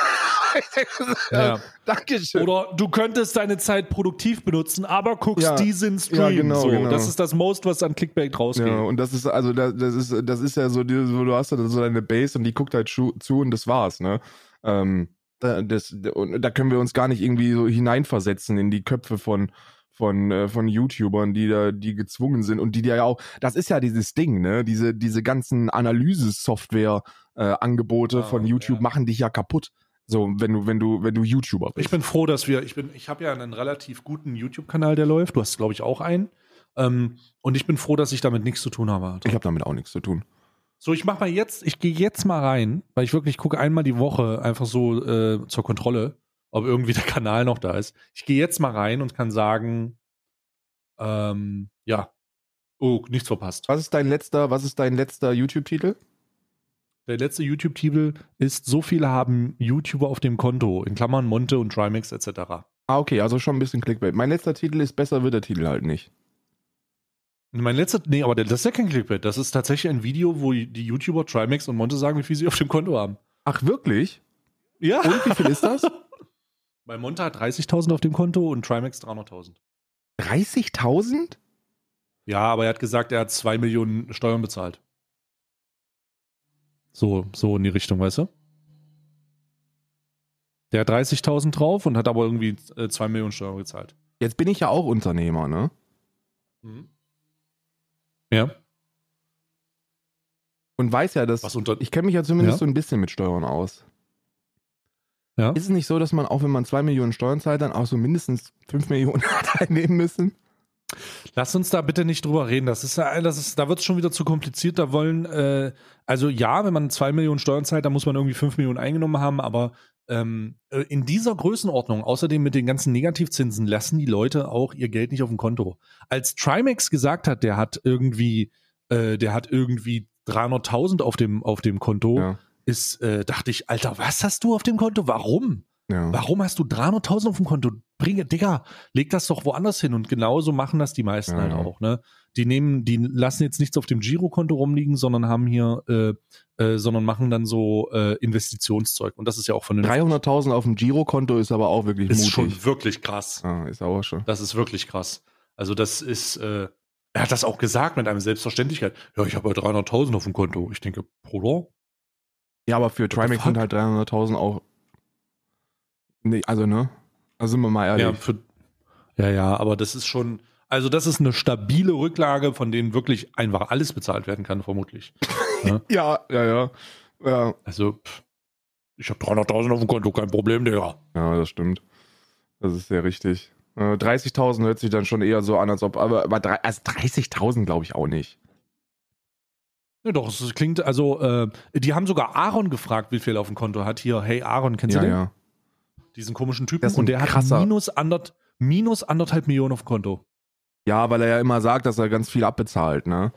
Speaker 1: Ja.
Speaker 2: Dankeschön.
Speaker 1: Oder du könntest deine Zeit produktiv benutzen, aber guckst
Speaker 2: Ja.
Speaker 1: diesen Stream.
Speaker 2: Ja, genau,
Speaker 1: so,
Speaker 2: genau.
Speaker 1: Das ist das Most, was an Clickbait rausgeht.
Speaker 2: Ja, und das ist, also, das, das ist, das ist ja so, du hast da so deine Base und die guckt halt zu und das war's, ne? Ähm, da, das, und da können wir uns gar nicht irgendwie so hineinversetzen in die Köpfe von, von, äh, von YouTubern, die da, die gezwungen sind und die ja auch, das ist ja dieses Ding, ne? Diese, diese ganzen Analyse-Software-Angebote
Speaker 1: Ah,
Speaker 2: von YouTube
Speaker 1: ja.
Speaker 2: machen dich ja kaputt. So, wenn du, wenn du, wenn du YouTuber bist.
Speaker 1: Ich bin froh, dass wir, ich bin, ich habe ja einen relativ guten YouTube-Kanal, der läuft. Du hast, glaube ich, auch einen. Ähm, und ich bin froh, dass ich damit nichts zu tun habe.
Speaker 2: ich habe damit auch nichts zu tun.
Speaker 1: So, ich mach mal jetzt, ich gehe jetzt mal rein, weil ich wirklich gucke einmal die Woche einfach so äh, zur Kontrolle, ob irgendwie der Kanal noch da ist. Ich gehe jetzt mal rein und kann sagen, ähm, ja, oh, nichts verpasst.
Speaker 2: Was ist dein letzter, was ist dein letzter YouTube-Titel?
Speaker 1: Der letzte YouTube-Titel ist, so viele haben YouTuber auf dem Konto, in Klammern Monte und Trimax etc.
Speaker 2: Ah, okay, also schon ein bisschen Clickbait. Mein letzter Titel ist besser wird der Titel halt nicht.
Speaker 1: Mein letzter, nee, aber das ist ja kein Clickbait. Das ist tatsächlich ein Video, wo die YouTuber Trimax und Monte sagen, wie viel sie auf dem Konto haben.
Speaker 2: Ach, wirklich?
Speaker 1: Ja.
Speaker 2: Und wie viel ist das?
Speaker 1: Bei Monte hat 30.000 auf dem Konto und Trimax 300.000.
Speaker 2: 30.000?
Speaker 1: Ja, aber er hat gesagt, er hat 2 Millionen Steuern bezahlt. So, so in die Richtung, weißt du? Der hat 30.000 drauf und hat aber irgendwie 2 Millionen Steuern gezahlt.
Speaker 2: Jetzt bin ich ja auch Unternehmer, ne?
Speaker 1: Mhm. Ja.
Speaker 2: Und weiß ja, dass ich kenne mich ja zumindest
Speaker 1: Ja.
Speaker 2: so ein bisschen mit Steuern aus.
Speaker 1: Ja.
Speaker 2: Ist es nicht so, dass man auch wenn man zwei Millionen Steuern zahlt, dann auch so mindestens fünf Millionen hat einnehmen müssen?
Speaker 1: Lass uns da bitte nicht drüber reden. Das ist, das ist, da wird es schon wieder zu kompliziert. Da wollen, äh, also ja, wenn man zwei Millionen Steuern zahlt, dann muss man irgendwie fünf Millionen eingenommen haben, aber ähm, äh, in dieser Größenordnung, außerdem mit den ganzen Negativzinsen, lassen die Leute auch ihr Geld nicht auf dem Konto. Als Trimax gesagt hat, der hat irgendwie, äh, der hat irgendwie 300.000 auf dem, auf dem Konto,
Speaker 2: Ja.
Speaker 1: ist, äh, dachte ich, Alter, was hast du auf dem Konto? Warum?
Speaker 2: Ja.
Speaker 1: Warum hast du 300.000 auf dem Konto? Bringe, Digga, leg das doch woanders hin. Und genauso machen das die meisten
Speaker 2: Ja,
Speaker 1: halt
Speaker 2: ja.
Speaker 1: auch, ne? Die nehmen, die lassen jetzt nichts auf dem Girokonto rumliegen, sondern haben hier, äh, äh, sondern machen dann so äh, Investitionszeug. Und das ist ja auch von den
Speaker 2: 300.000 auf dem Girokonto ist aber auch wirklich
Speaker 1: ist
Speaker 2: mutig.
Speaker 1: schon wirklich krass.
Speaker 2: Ah, ist aber schon.
Speaker 1: Das ist wirklich krass. Also das ist, äh, er hat das auch gesagt mit einem Selbstverständlichkeit. Ja, ich habe ja 300.000 auf dem Konto. Ich denke, Bruder,
Speaker 2: Ja, aber für Trimax sind halt 300.000 auch. Nee, also ne? Also sind wir mal ehrlich.
Speaker 1: Ja, für, ja, ja, aber das ist schon, also das ist eine stabile Rücklage, von denen wirklich einfach alles bezahlt werden kann, vermutlich.
Speaker 2: Ja, ja, ja. Ja,
Speaker 1: Also, pff, ich habe 300.000 auf dem Konto, kein Problem, Digga.
Speaker 2: ja das stimmt. Das ist sehr richtig. Äh, 30.000 hört sich dann schon eher so an, als ob, aber, aber also 30.000 glaube ich auch nicht.
Speaker 1: Ja, doch, es klingt, also, äh, die haben sogar Aaron gefragt, wie viel er auf dem Konto hat. Hier, hey Aaron, kennst
Speaker 2: Ja,
Speaker 1: du den?
Speaker 2: ja.
Speaker 1: Diesen komischen Typen. Und der
Speaker 2: krasser-
Speaker 1: hat minus, andert, minus anderthalb Millionen auf Konto.
Speaker 2: Ja, weil er ja immer sagt, dass er ganz viel abbezahlt, ne?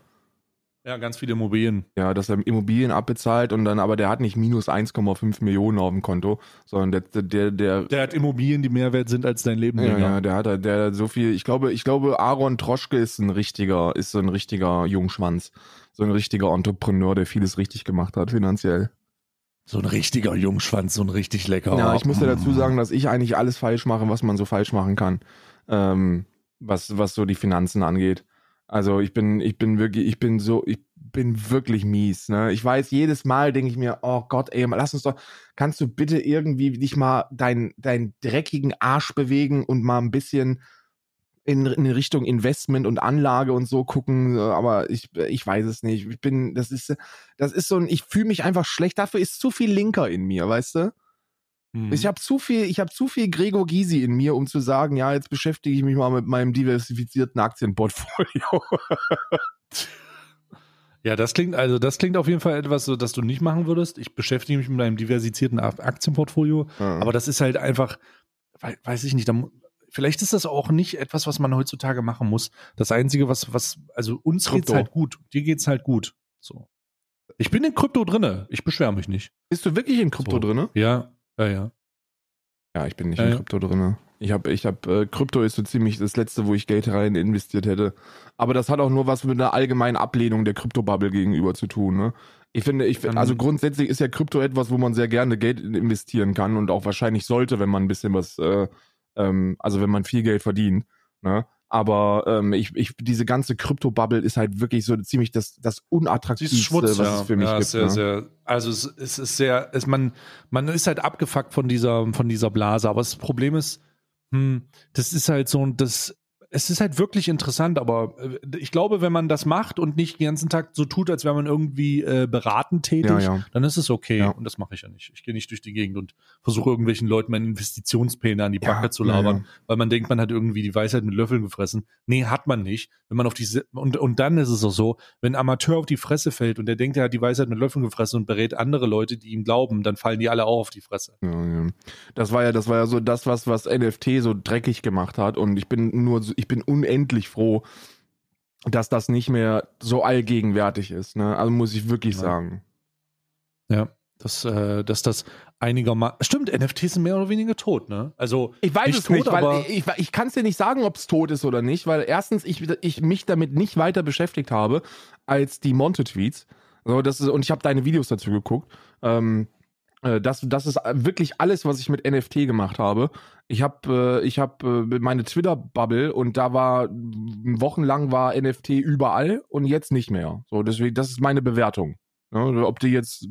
Speaker 1: Ja, ganz viele Immobilien.
Speaker 2: Ja, dass er Immobilien abbezahlt und dann, aber der hat nicht minus 1,5 Millionen auf dem Konto, sondern der, der, der,
Speaker 1: Der hat Immobilien, die mehr wert sind als dein Leben.
Speaker 2: ja, ja, der hat, der hat so viel, ich glaube, ich glaube, Aaron Troschke ist ein richtiger, ist so ein richtiger Jungschwanz. So ein richtiger Entrepreneur, der vieles richtig gemacht hat, finanziell.
Speaker 1: So ein richtiger Jungschwanz, so ein richtig lecker.
Speaker 2: Ja, ich muss ja dazu sagen, dass ich eigentlich alles falsch mache, was man so falsch machen kann, ähm, was, was so die Finanzen angeht. Also ich bin, ich bin wirklich, ich bin so, ich bin wirklich mies. Ne? Ich weiß, jedes Mal denke ich mir, oh Gott, ey, lass uns doch, kannst du bitte irgendwie dich mal deinen deinen dreckigen Arsch bewegen und mal ein bisschen in, in Richtung Investment und Anlage und so gucken, aber ich, ich weiß es nicht. Ich bin, das ist, das ist so ein, ich fühle mich einfach schlecht. Dafür ist zu viel Linker in mir, weißt du?
Speaker 1: Mhm.
Speaker 2: Ich habe zu viel, ich habe zu viel Gregor Gysi in mir, um zu sagen, ja, jetzt beschäftige ich mich mal mit meinem diversifizierten Aktienportfolio.
Speaker 1: Ja, das klingt, also das klingt auf jeden Fall etwas, so, das du nicht machen würdest. Ich beschäftige mich mit einem diversifizierten Aktienportfolio, aber das ist halt einfach, wei- weiß ich nicht, da, vielleicht ist das auch nicht etwas, was man heutzutage machen muss. Das Einzige, was, was, also uns geht's
Speaker 2: Krypto.
Speaker 1: halt gut, dir geht's halt gut. So. Ich bin in Krypto drinne, ich beschwere mich nicht.
Speaker 2: bist du wirklich in Krypto
Speaker 1: So.
Speaker 2: drinne?
Speaker 1: Ja, ja, ja.
Speaker 2: Ja, ich bin nicht
Speaker 1: Ja,
Speaker 2: in
Speaker 1: ja.
Speaker 2: Krypto drinne. Ich habe, ich habe, äh, Krypto ist so ziemlich das letzte, wo ich Geld rein investiert hätte. Aber das hat auch nur was mit einer allgemeinen Ablehnung der Kryptobubble gegenüber zu tun. Ne? Ich finde, ich, also grundsätzlich ist ja Krypto etwas, wo man sehr gerne Geld investieren kann und auch wahrscheinlich sollte, wenn man ein bisschen was, äh, ähm, also wenn man viel Geld verdient. Ne? Aber ähm, ich, ich, diese ganze Krypto-Bubble ist halt wirklich so ziemlich das, das unattraktivste,
Speaker 1: Schmutz,
Speaker 2: was
Speaker 1: ja.
Speaker 2: es für mich
Speaker 1: ja,
Speaker 2: gibt.
Speaker 1: Sehr,
Speaker 2: ne?
Speaker 1: sehr, also es, es ist sehr, es, man, man ist halt abgefuckt von dieser, von dieser Blase. Aber das Problem ist, hm, das ist halt so, das, es ist halt wirklich interessant, aber äh, ich glaube, wenn man das macht und nicht den ganzen Tag so tut, als wäre man irgendwie äh, beratend tätig,
Speaker 2: Ja, ja.
Speaker 1: dann ist es okay.
Speaker 2: Ja.
Speaker 1: Und das mache ich ja nicht. Ich gehe nicht durch die Gegend und versuche irgendwelchen Leuten meine Investitionspläne an die Backe zu labern, weil man denkt, man hat irgendwie die Weisheit mit Löffeln gefressen. Nee, hat man nicht. Wenn man auf diese, und, und dann ist es auch so, wenn ein Amateur auf die Fresse fällt und der denkt, er hat die Weisheit mit Löffeln gefressen und berät andere Leute, die ihm glauben, dann fallen die alle auch auf die Fresse.
Speaker 2: Das war ja, das war ja so das, was, was NFT so dreckig gemacht hat. Und ich bin nur, so- ich bin unendlich froh, dass das nicht mehr so allgegenwärtig ist. Ne? Also muss ich wirklich
Speaker 1: Ja.
Speaker 2: sagen.
Speaker 1: Ja. Dass, äh, dass das einigermaßen. Stimmt, NFTs sind mehr oder weniger tot, ne? Also.
Speaker 2: Ich weiß
Speaker 1: Nicht
Speaker 2: es nicht,
Speaker 1: tot,
Speaker 2: weil ich, ich kann es dir nicht sagen, ob es tot ist oder nicht, weil erstens ich, ich mich damit nicht weiter beschäftigt habe als die Monte-Tweets. So, das ist, und ich habe deine Videos dazu geguckt. Ähm, äh, das, das ist wirklich alles, was ich mit NFT gemacht habe. Ich habe äh, ich hab, äh, meine Twitter-Bubble und da war wochenlang war NFT überall und jetzt nicht mehr. So, deswegen, das ist meine Bewertung. Ob die jetzt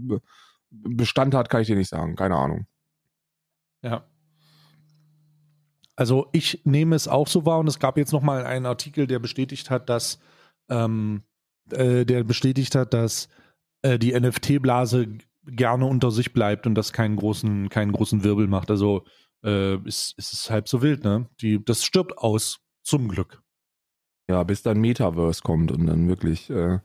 Speaker 2: Bestand hat, kann ich dir nicht sagen. Keine Ahnung.
Speaker 1: Ja. Also ich nehme es auch so wahr und es gab jetzt noch mal einen Artikel, der bestätigt hat, dass ähm, äh, der bestätigt hat, dass äh, die NFT-Blase gerne unter sich bleibt und das keinen großen, keinen großen Wirbel macht. Also äh, ist, ist es halb so wild, ne? Die, das stirbt aus, zum Glück.
Speaker 2: Ja, bis dann Metaverse kommt und dann wirklich. Äh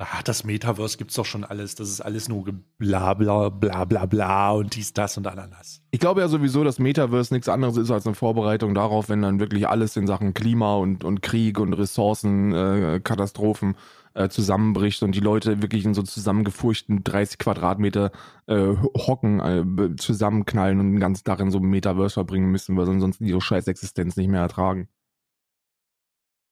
Speaker 1: Ach, das Metaverse gibt's doch schon alles. Das ist alles nur bla bla bla bla bla und dies, das und Ananas.
Speaker 2: Ich glaube ja sowieso, dass Metaverse nichts anderes ist als eine Vorbereitung darauf, wenn dann wirklich alles in Sachen Klima und, und Krieg und Ressourcen, äh, Katastrophen äh, zusammenbricht und die Leute wirklich in so zusammengefurchten 30 Quadratmeter äh, Hocken äh, zusammenknallen und den ganzen Tag in so einem Metaverse verbringen müssen, weil sie ansonsten ihre scheiß Existenz nicht mehr ertragen.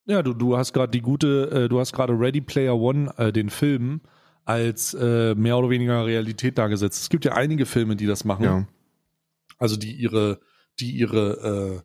Speaker 1: Ja, du, du hast gerade die gute, äh, du hast gerade Ready Player One, äh, den Film, als äh, mehr oder weniger Realität dargesetzt. Es gibt ja einige Filme, die das machen.
Speaker 2: Ja.
Speaker 1: Also die ihre, die ihre,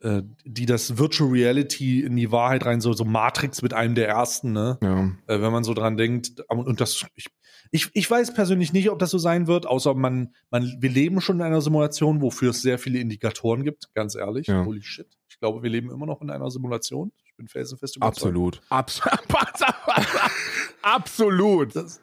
Speaker 1: äh, äh, die das Virtual Reality in die Wahrheit rein, so, so Matrix mit einem der ersten, ne?
Speaker 2: Ja.
Speaker 1: Äh, wenn man so dran denkt. Und, und das, ich, ich, ich weiß persönlich nicht, ob das so sein wird, außer man, man, wir leben schon in einer Simulation, wofür es sehr viele Indikatoren gibt, ganz ehrlich.
Speaker 2: Ja.
Speaker 1: Holy shit. Ich glaube, wir leben immer noch in einer Simulation. Bin felsenfest überzeugt.
Speaker 2: Absolut. Abs Absolut.
Speaker 1: Das,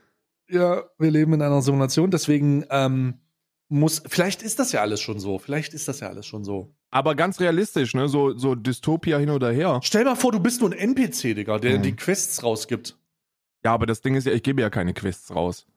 Speaker 1: ja, wir leben in einer Simulation, deswegen ähm, muss, vielleicht ist das ja alles schon so. Vielleicht ist das ja alles schon so.
Speaker 2: Aber ganz realistisch, ne? So, so Dystopia hin oder her.
Speaker 1: Stell mal vor, du bist nur ein NPC, Digga, der
Speaker 2: Mhm.
Speaker 1: die Quests rausgibt.
Speaker 2: Ja, aber das Ding ist ja, ich gebe ja keine Quests raus.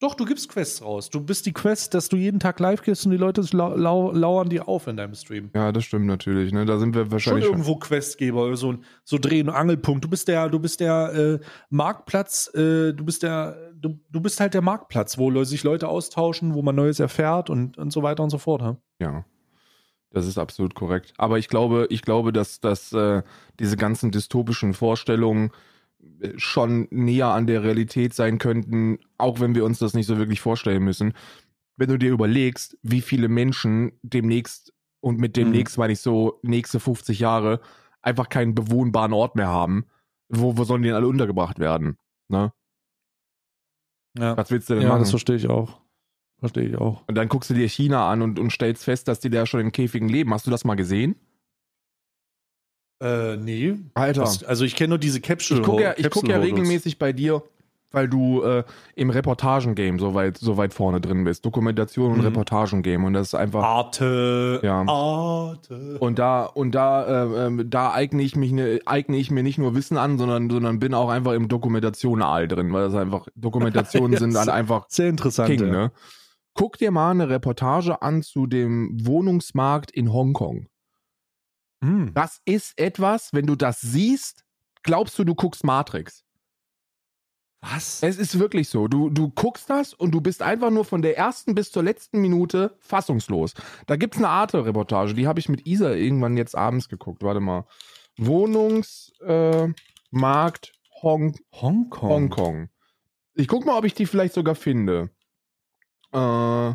Speaker 1: Doch, du gibst Quests raus. Du bist die Quest, dass du jeden Tag live gehst und die Leute lau lau lauern dir auf in deinem Stream.
Speaker 2: Ja, das stimmt natürlich, ne? Da sind wir
Speaker 1: Schon
Speaker 2: wahrscheinlich.
Speaker 1: irgendwo Questgeber, so, ein- so Dreh- und Angelpunkt. Du bist der, du bist der äh, Marktplatz, äh, du bist der, du, du bist halt der Marktplatz, wo sich Leute austauschen, wo man Neues erfährt und, und so weiter und so fort. Ja?
Speaker 2: Ja. Das ist absolut korrekt. Aber ich glaube, ich glaube, dass, dass äh, diese ganzen dystopischen Vorstellungen schon näher an der Realität sein könnten, auch wenn wir uns das nicht so wirklich vorstellen müssen. Wenn du dir überlegst, wie viele Menschen demnächst, und mit demnächst meine ich so nächste 50 Jahre, einfach keinen bewohnbaren Ort mehr haben, wo, wo sollen die denn alle untergebracht werden? Ne?
Speaker 1: Ja,
Speaker 2: Was willst du denn
Speaker 1: ja
Speaker 2: machen?
Speaker 1: das verstehe ich auch. Verstehe ich auch.
Speaker 2: Und dann guckst du dir China an und, und stellst fest, dass die da schon in Käfigen leben. Hast du das mal gesehen?
Speaker 1: Äh, nee.
Speaker 2: Alter.
Speaker 1: Was, also ich kenne nur diese Capsule.
Speaker 2: Ich gucke ja, ich guck ja regelmäßig bei dir, weil du äh, im Reportagengame so weit, so weit vorne drin bist. Dokumentation und
Speaker 1: Mhm.
Speaker 2: Reportagengame. Und das ist einfach.
Speaker 1: Arte.
Speaker 2: Ja.
Speaker 1: Arte.
Speaker 2: Und da, und da, äh, ähm, da eigne ich mich, ne, eigne ich mir nicht nur Wissen an, sondern, sondern bin auch einfach im Dokumentation-Aal drin, weil das einfach, Dokumentationen sind dann einfach
Speaker 1: Sehr interessant.
Speaker 2: King,
Speaker 1: ja.
Speaker 2: ne? Guck dir mal eine Reportage an zu dem Wohnungsmarkt in Hongkong.
Speaker 1: Hm.
Speaker 2: Das ist etwas, wenn du das siehst, glaubst du, du guckst Matrix.
Speaker 1: Was?
Speaker 2: Es ist wirklich so. Du, du guckst das und du bist einfach nur von der ersten bis zur letzten Minute fassungslos. Da gibt es eine Arte-Reportage, die habe ich mit Isa irgendwann jetzt abends geguckt. Warte mal. Wohnungsmarkt äh, Hong
Speaker 1: Hongkong.
Speaker 2: Hongkong. Ich guck mal, ob ich die vielleicht sogar finde. Äh,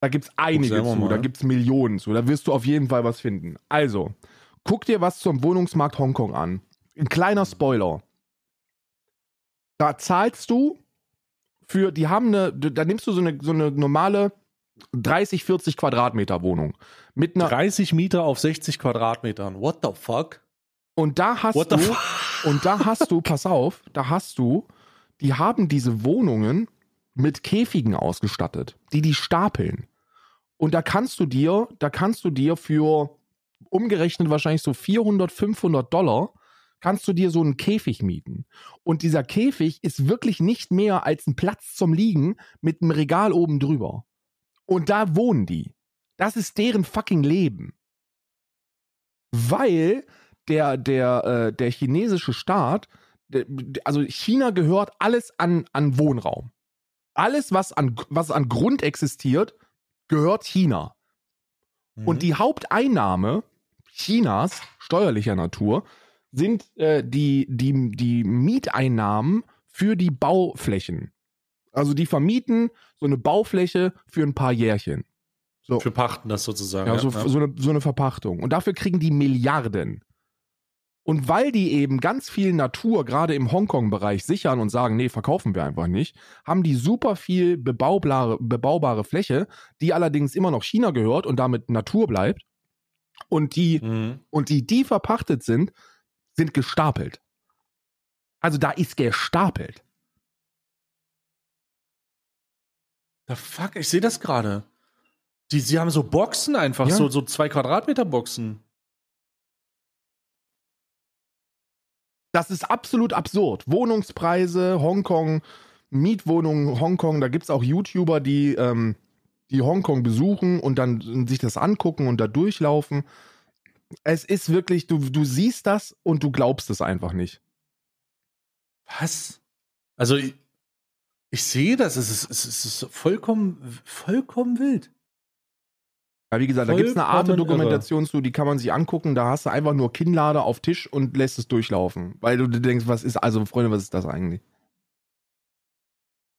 Speaker 2: da gibt es einige zu,
Speaker 1: mal.
Speaker 2: da gibt es Millionen zu. Da wirst du auf jeden Fall was finden. Also, guck dir was zum Wohnungsmarkt Hongkong an. Ein kleiner Spoiler. Da zahlst du für, die haben eine, da nimmst du so eine, so eine normale 30, 40 Quadratmeter Wohnung. Mit einer,
Speaker 1: 30 Meter auf 60 Quadratmetern. What the fuck?
Speaker 2: und da hast
Speaker 1: What
Speaker 2: du,
Speaker 1: the fuck?
Speaker 2: Und da hast du, pass auf, da hast du, die haben diese Wohnungen mit Käfigen ausgestattet, die die stapeln. Und da kannst du dir, da kannst du dir für umgerechnet wahrscheinlich so 400, 500 Dollar, kannst du dir so einen Käfig mieten. Und dieser Käfig ist wirklich nicht mehr als ein Platz zum Liegen mit einem Regal oben drüber. Und da wohnen die. Das ist deren fucking Leben. Weil der, der, äh, der chinesische Staat, also China gehört alles an, an Wohnraum. Alles, was an, was an Grund existiert, gehört China.
Speaker 1: Mhm.
Speaker 2: Und die Haupteinnahme Chinas, steuerlicher Natur, sind äh, die, die, die Mieteinnahmen für die Bauflächen. Also die vermieten so eine Baufläche für ein paar Jährchen. So.
Speaker 1: Für Pachten das sozusagen.
Speaker 2: Ja, so, so, eine, so eine Verpachtung. Und dafür kriegen die Milliarden. Und weil die eben ganz viel Natur gerade im Hongkong-Bereich sichern und sagen, nee, verkaufen wir einfach nicht, haben die super viel bebaubare, bebaubare Fläche, die allerdings immer noch China gehört und damit Natur bleibt. Und die, mhm. und die, die verpachtet sind, sind gestapelt. Also da ist gestapelt.
Speaker 1: The fuck, ich sehe das gerade. Die, sie haben so Boxen einfach, ja. so, so zwei Quadratmeter Boxen.
Speaker 2: Das ist absolut absurd. Wohnungspreise, Hongkong, Mietwohnungen, Hongkong, da gibt es auch YouTuber, die, ähm, die Hongkong besuchen und dann sich das angucken und da durchlaufen. Es ist wirklich, du, du siehst das und du glaubst es einfach nicht.
Speaker 1: Was? Also, ich, ich sehe das, es ist, es ist vollkommen, vollkommen wild.
Speaker 2: Ja, wie gesagt, da gibt es eine Art Dokumentation zu, die kann man sich angucken. Da hast du einfach nur Kinnlader auf Tisch und lässt es durchlaufen. Weil du denkst, was ist, also Freunde, was ist das eigentlich?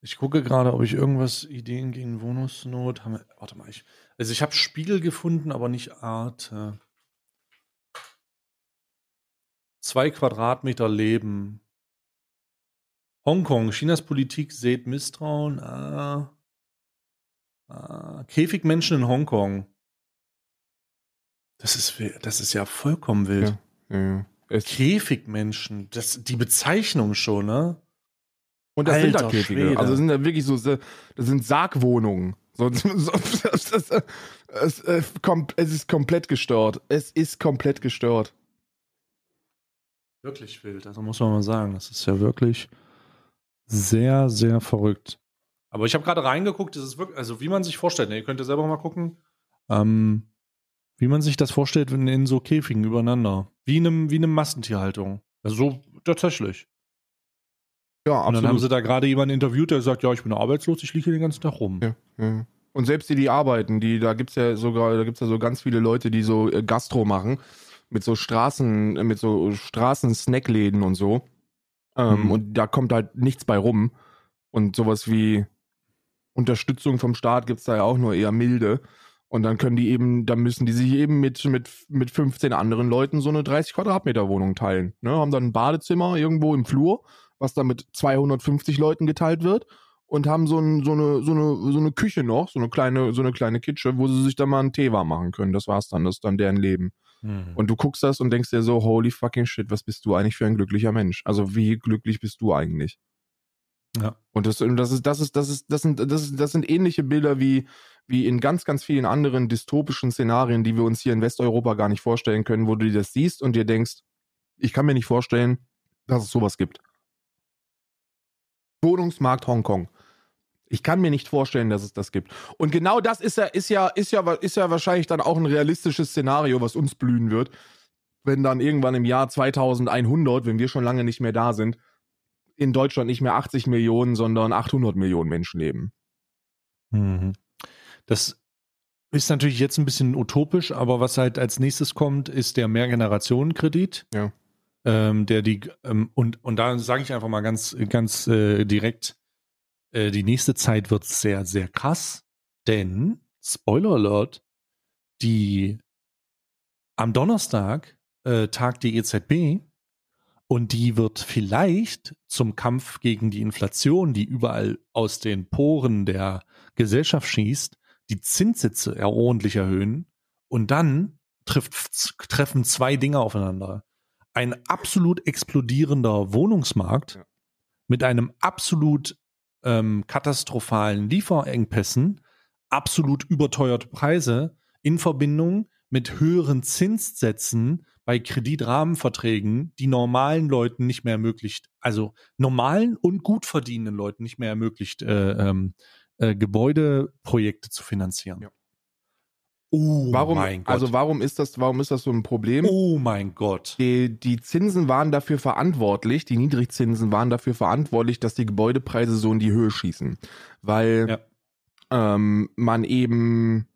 Speaker 1: Ich gucke gerade, ob ich irgendwas Ideen gegen Wohnungsnot habe. Warte mal, ich, also ich habe Spiegel gefunden, aber nicht Arte. Zwei Quadratmeter Leben. Hongkong, Chinas Politik sät Misstrauen. Ah. Ah. Käfigmenschen in Hongkong. Das ist, das ist ja vollkommen wild. Ja, ja. Käfigmenschen, das, die Bezeichnung schon, ne?
Speaker 2: Und das Alter, sind da Käfige. Schwede. Also sind da wirklich so, das sind Sargwohnungen. So, so, das, das, es, äh, es ist komplett gestört. Es ist komplett gestört.
Speaker 1: Wirklich wild, also muss man mal sagen. Das ist ja wirklich sehr, sehr verrückt. Aber ich habe gerade reingeguckt, das ist wirklich, also wie man sich vorstellt, ne, ihr könnt ja selber mal gucken. Ähm, wie man sich das vorstellt, in, in so Käfigen übereinander. Wie in einem, wie in einem Massentierhaltung. Also so tatsächlich. Ja, absolut. Und dann haben sie da gerade jemanden interviewt, der sagt, ja, ich bin arbeitslos, ich liege hier den ganzen Tag rum. Ja,
Speaker 2: ja. Und selbst die, die arbeiten, die, da gibt's ja sogar, da gibt's ja so ganz viele Leute, die so äh, Gastro machen, mit so Straßen, äh, mit so Straßen-Snackläden und so. Ähm, mhm. Und da kommt halt nichts bei rum. Und sowas wie Unterstützung vom Staat gibt's da ja auch nur eher milde. Und dann können die eben, dann müssen die sich eben mit, mit, mit 15 anderen Leuten so eine 30 Quadratmeter Wohnung teilen. Ne? Haben dann ein Badezimmer irgendwo im Flur, was dann mit 250 Leuten geteilt wird und haben so, ein, so, eine, so, eine, so eine Küche noch, so eine kleine, so eine kleine Kitsche, wo sie sich dann mal einen Tee warm machen können. Das war's dann, das ist dann deren Leben. Mhm. Und du guckst das und denkst dir so, holy fucking shit, was bist du eigentlich für ein glücklicher Mensch? Also wie glücklich bist du eigentlich? Ja. Und das, das ist, das ist, das ist, das sind, das, ist, das sind ähnliche Bilder wie, wie in ganz, ganz vielen anderen dystopischen Szenarien, die wir uns hier in Westeuropa gar nicht vorstellen können, wo du dir das siehst und dir denkst, ich kann mir nicht vorstellen, dass es sowas gibt. Wohnungsmarkt Hongkong. Ich kann mir nicht vorstellen, dass es das gibt. Und genau das ist ja, ist ja, ist ja, ist ja wahrscheinlich dann auch ein realistisches Szenario, was uns blühen wird, wenn dann irgendwann im Jahr 2100, wenn wir schon lange nicht mehr da sind, in Deutschland nicht mehr 80 Millionen, sondern 800 Millionen Menschen leben.
Speaker 1: Mhm. Das ist natürlich jetzt ein bisschen utopisch, aber was halt als nächstes kommt, ist der Mehrgenerationenkredit. Ja. Ähm, der die, ähm, und, und da sage ich einfach mal ganz, ganz äh, direkt, äh, die nächste Zeit wird sehr, sehr krass, denn, Spoiler Alert, die am Donnerstag äh, tagt die EZB und die wird vielleicht zum Kampf gegen die Inflation, die überall aus den Poren der Gesellschaft schießt, die Zinssätze ordentlich erhöhen und dann trifft, treffen zwei Dinge aufeinander. Ein absolut explodierender Wohnungsmarkt ja. mit einem absolut ähm, katastrophalen Lieferengpässen, absolut überteuerte Preise in Verbindung mit höheren Zinssätzen bei Kreditrahmenverträgen, die normalen Leuten nicht mehr ermöglicht, also normalen und gut verdienenden Leuten nicht mehr ermöglicht, äh, ähm, äh, Gebäudeprojekte zu finanzieren. Ja.
Speaker 2: Oh warum, mein Gott. Also warum ist das, warum ist das so ein Problem?
Speaker 1: Oh mein Gott.
Speaker 2: Die, die Zinsen waren dafür verantwortlich, die Niedrigzinsen waren dafür verantwortlich, dass die Gebäudepreise so in die Höhe schießen. Weil ja. ähm, man eben,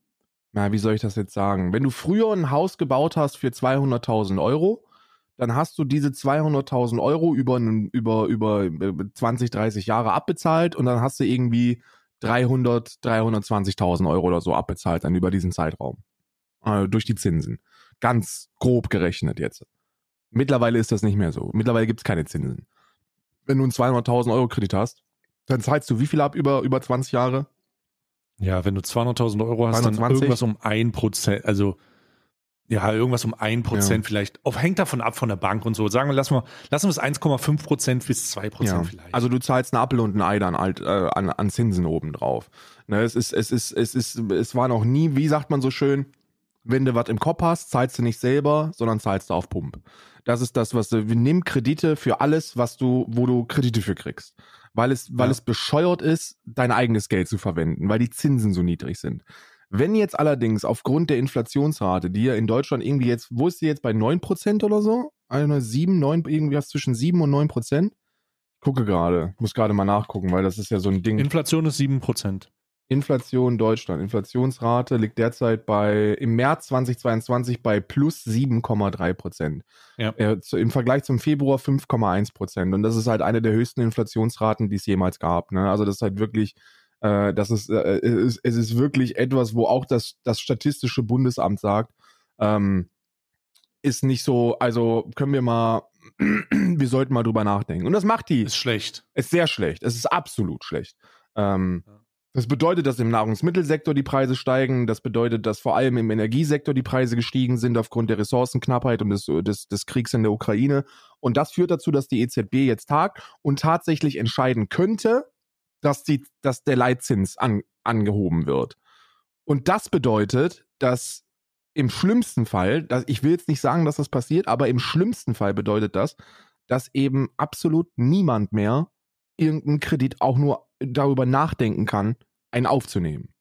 Speaker 2: na, wie soll ich das jetzt sagen? Wenn du früher ein Haus gebaut hast für 200.000 Euro, dann hast du diese 200.000 Euro über, über, über 20, 30 Jahre abbezahlt und dann hast du irgendwie 300, 320.000 Euro oder so abbezahlt dann über diesen Zeitraum. Äh, durch die Zinsen. Ganz grob gerechnet jetzt. Mittlerweile ist das nicht mehr so. Mittlerweile gibt es keine Zinsen. Wenn du einen 200.000 Euro Kredit hast, dann zahlst du wie viel ab über, über 20 Jahre?
Speaker 1: Ja, wenn du 200.000 Euro hast, 220? dann irgendwas um 1%, also ja, irgendwas um 1% ja. vielleicht. Auch hängt davon ab von der Bank und so. Sagen wir, lassen wir, lassen wir es 1,5% bis 2% ja. vielleicht.
Speaker 2: Also du zahlst einen Apfel und ein Ei dann halt, äh, an, an Zinsen obendrauf. Ne, es ist, es ist, es ist, es war noch nie, wie sagt man so schön, wenn du was im Kopf hast, zahlst du nicht selber, sondern zahlst du auf Pump. Das ist das, was du, nimm Kredite für alles, was du, wo du Kredite für kriegst. Weil es, weil ja. es bescheuert ist, dein eigenes Geld zu verwenden, weil die Zinsen so niedrig sind. Wenn jetzt allerdings aufgrund der Inflationsrate, die ja in Deutschland irgendwie jetzt, wo ist die jetzt bei 9% oder so? Also 7, 9, irgendwie was zwischen 7 und 9%? Gucke gerade, muss gerade mal nachgucken, weil das ist ja so ein Ding.
Speaker 1: Inflation ist 7%.
Speaker 2: Inflation Deutschland. Inflationsrate liegt derzeit bei im März 2022 bei plus 7,3 Prozent. Ja. Äh, zu, Im Vergleich zum Februar 5,1 Prozent. Und das ist halt eine der höchsten Inflationsraten, die es jemals gab. Ne? Also das ist halt wirklich, äh, das ist, äh, es, es, ist wirklich etwas, wo auch das, das Statistische Bundesamt sagt, ähm, ist nicht so, also können wir mal, wir sollten mal drüber nachdenken. Und das macht die.
Speaker 1: Ist schlecht.
Speaker 2: Ist sehr schlecht. Es ist absolut schlecht. Ähm, ja. Das bedeutet, dass im Nahrungsmittelsektor die Preise steigen. Das bedeutet, dass vor allem im Energiesektor die Preise gestiegen sind aufgrund der Ressourcenknappheit und des, des, des Kriegs in der Ukraine. Und das führt dazu, dass die EZB jetzt tagt und tatsächlich entscheiden könnte, dass, die, dass der Leitzins an, angehoben wird. Und das bedeutet, dass im schlimmsten Fall, dass, ich will jetzt nicht sagen, dass das passiert, aber im schlimmsten Fall bedeutet das, dass eben absolut niemand mehr irgendeinen Kredit auch nur darüber nachdenken kann, einen aufzunehmen.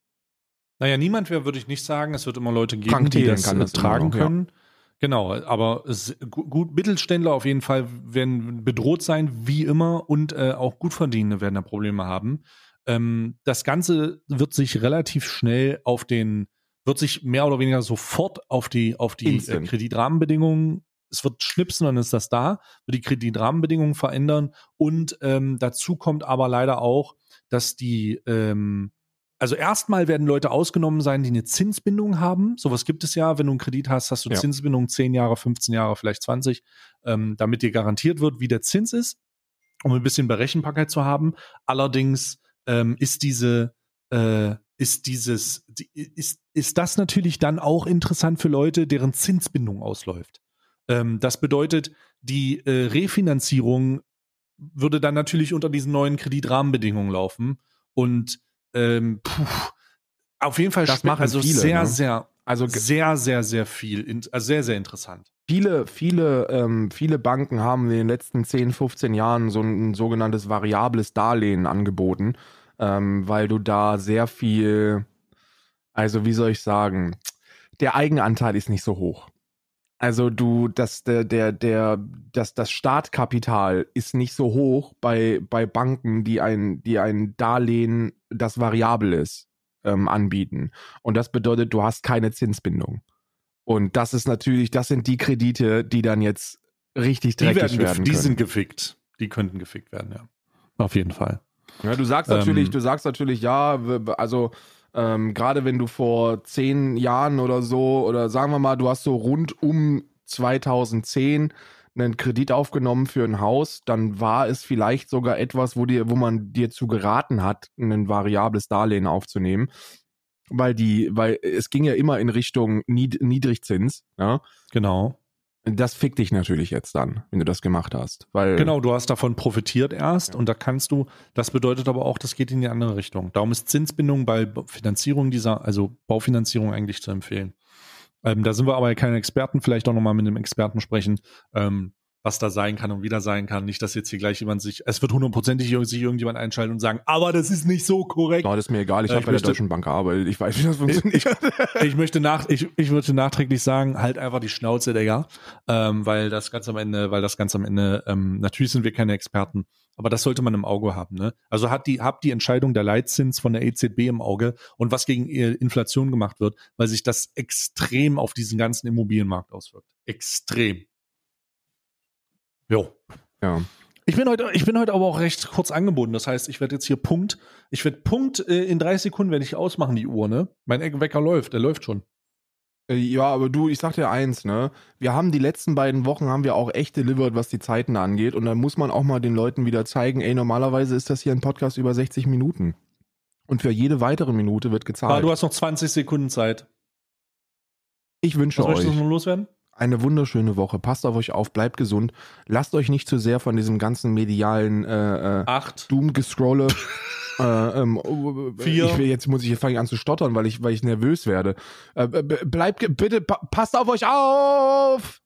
Speaker 1: Naja, niemand wäre, würde ich nicht sagen. Es wird immer Leute geben, die das, das tragen können. Ja. Genau, aber es, gut, Mittelständler auf jeden Fall werden bedroht sein, wie immer, und äh, auch Gutverdienende werden da Probleme haben. Ähm, das Ganze wird sich relativ schnell auf den, wird sich mehr oder weniger sofort auf die, auf die äh, Kreditrahmenbedingungen es wird schnipsen, dann ist das da, wird die Kreditrahmenbedingungen verändern und ähm, dazu kommt aber leider auch, dass die, ähm, also erstmal werden Leute ausgenommen sein, die eine Zinsbindung haben. Sowas gibt es ja, wenn du einen Kredit hast, hast du ja. Zinsbindung 10 Jahre, 15 Jahre, vielleicht 20, ähm, damit dir garantiert wird, wie der Zins ist, um ein bisschen Berechenbarkeit zu haben. Allerdings ähm, ist diese äh, ist dieses, ist, ist das natürlich dann auch interessant für Leute, deren Zinsbindung ausläuft. Ähm, das bedeutet, die äh, Refinanzierung würde dann natürlich unter diesen neuen Kreditrahmenbedingungen laufen. Und ähm, puh, auf jeden Fall
Speaker 2: das machen
Speaker 1: also
Speaker 2: viele,
Speaker 1: sehr,
Speaker 2: ne?
Speaker 1: sehr, also sehr, sehr, sehr viel, also sehr, sehr interessant.
Speaker 2: Viele, viele, ähm, viele Banken haben in den letzten 10, 15 Jahren so ein, sogenanntes variables Darlehen angeboten, ähm, weil du da sehr viel, also wie soll ich sagen, der Eigenanteil ist nicht so hoch. Also du, dass der, der, der, dass das Startkapital ist nicht so hoch bei, bei Banken, die ein, die ein Darlehen, das variabel ist, ähm, anbieten. Und das bedeutet, du hast keine Zinsbindung. Und das ist natürlich, das sind die Kredite, die dann jetzt richtig dreckig die werden, werden
Speaker 1: Die sind gefickt. Die könnten gefickt werden, ja. Auf jeden Fall.
Speaker 2: Ja, du sagst natürlich, ähm, du sagst natürlich, ja, also ähm, Gerade wenn du vor zehn Jahren oder so, oder sagen wir mal, du hast so rund um 2010 einen Kredit aufgenommen für ein Haus, dann war es vielleicht sogar etwas, wo dir, wo man dir zu geraten hat, ein variables Darlehen aufzunehmen. Weil die, weil es ging ja immer in Richtung Nied Niedrigzins. Ja?
Speaker 1: Genau.
Speaker 2: Das fickt dich natürlich jetzt dann, wenn du das gemacht hast. Weil
Speaker 1: genau, du hast davon profitiert erst ja. und da kannst du, das bedeutet aber auch, das geht in die andere Richtung. Darum ist Zinsbindung bei Finanzierung dieser, also Baufinanzierung eigentlich zu empfehlen. Ähm, da sind wir aber keine Experten, vielleicht auch nochmal mit einem Experten sprechen. Ähm, was da sein kann und wieder sein kann. Nicht, dass jetzt hier gleich jemand sich, es wird hundertprozentig sich irgendjemand einschalten und sagen, aber das ist nicht so korrekt.
Speaker 2: No, das ist mir egal, ich äh, habe bei der Deutschen Bank gearbeitet, ich weiß, wie das funktioniert.
Speaker 1: Ich, ich, möchte nach, ich, ich würde nachträglich sagen, halt einfach die Schnauze, Digga, ähm, weil das ganz am Ende, weil das ganz am Ende, ähm, natürlich sind wir keine Experten, aber das sollte man im Auge haben, ne? Also hat die, habt die Entscheidung der Leitzins von der EZB im Auge und was gegen Inflation gemacht wird, weil sich das extrem auf diesen ganzen Immobilienmarkt auswirkt. Extrem. Jo. Ja. Ich bin heute, ich bin heute aber auch recht kurz angebunden. Das heißt, ich werde jetzt hier Punkt, ich werde Punkt äh, in 30 Sekunden werde ich ausmachen, die Uhr, ne? Mein Wecker läuft, der läuft schon.
Speaker 2: Äh, Ja, aber du, ich sag dir eins, ne? Wir haben die letzten beiden Wochen haben wir auch echt delivered, was die Zeiten angeht. Und dann muss man auch mal den Leuten wieder zeigen, ey, normalerweise ist das hier ein Podcast über 60 Minuten. Und für jede weitere Minute wird
Speaker 1: Aber
Speaker 2: gezahlt.
Speaker 1: du hast noch 20 Sekunden Zeit.
Speaker 2: Ich wünsche
Speaker 1: Was möchtest
Speaker 2: euch
Speaker 1: du noch loswerden?
Speaker 2: Eine wunderschöne Woche. Passt auf euch auf, bleibt gesund. Lasst euch nicht zu sehr von diesem ganzen medialen äh, äh,
Speaker 1: Acht.
Speaker 2: Doom-Gescrolle. äh, ähm, oh,
Speaker 1: Vier.
Speaker 2: Ich will, jetzt muss ich jetzt fange ich an zu stottern, weil ich, weil ich nervös werde. Äh, bleibt bitte, pa passt auf euch auf!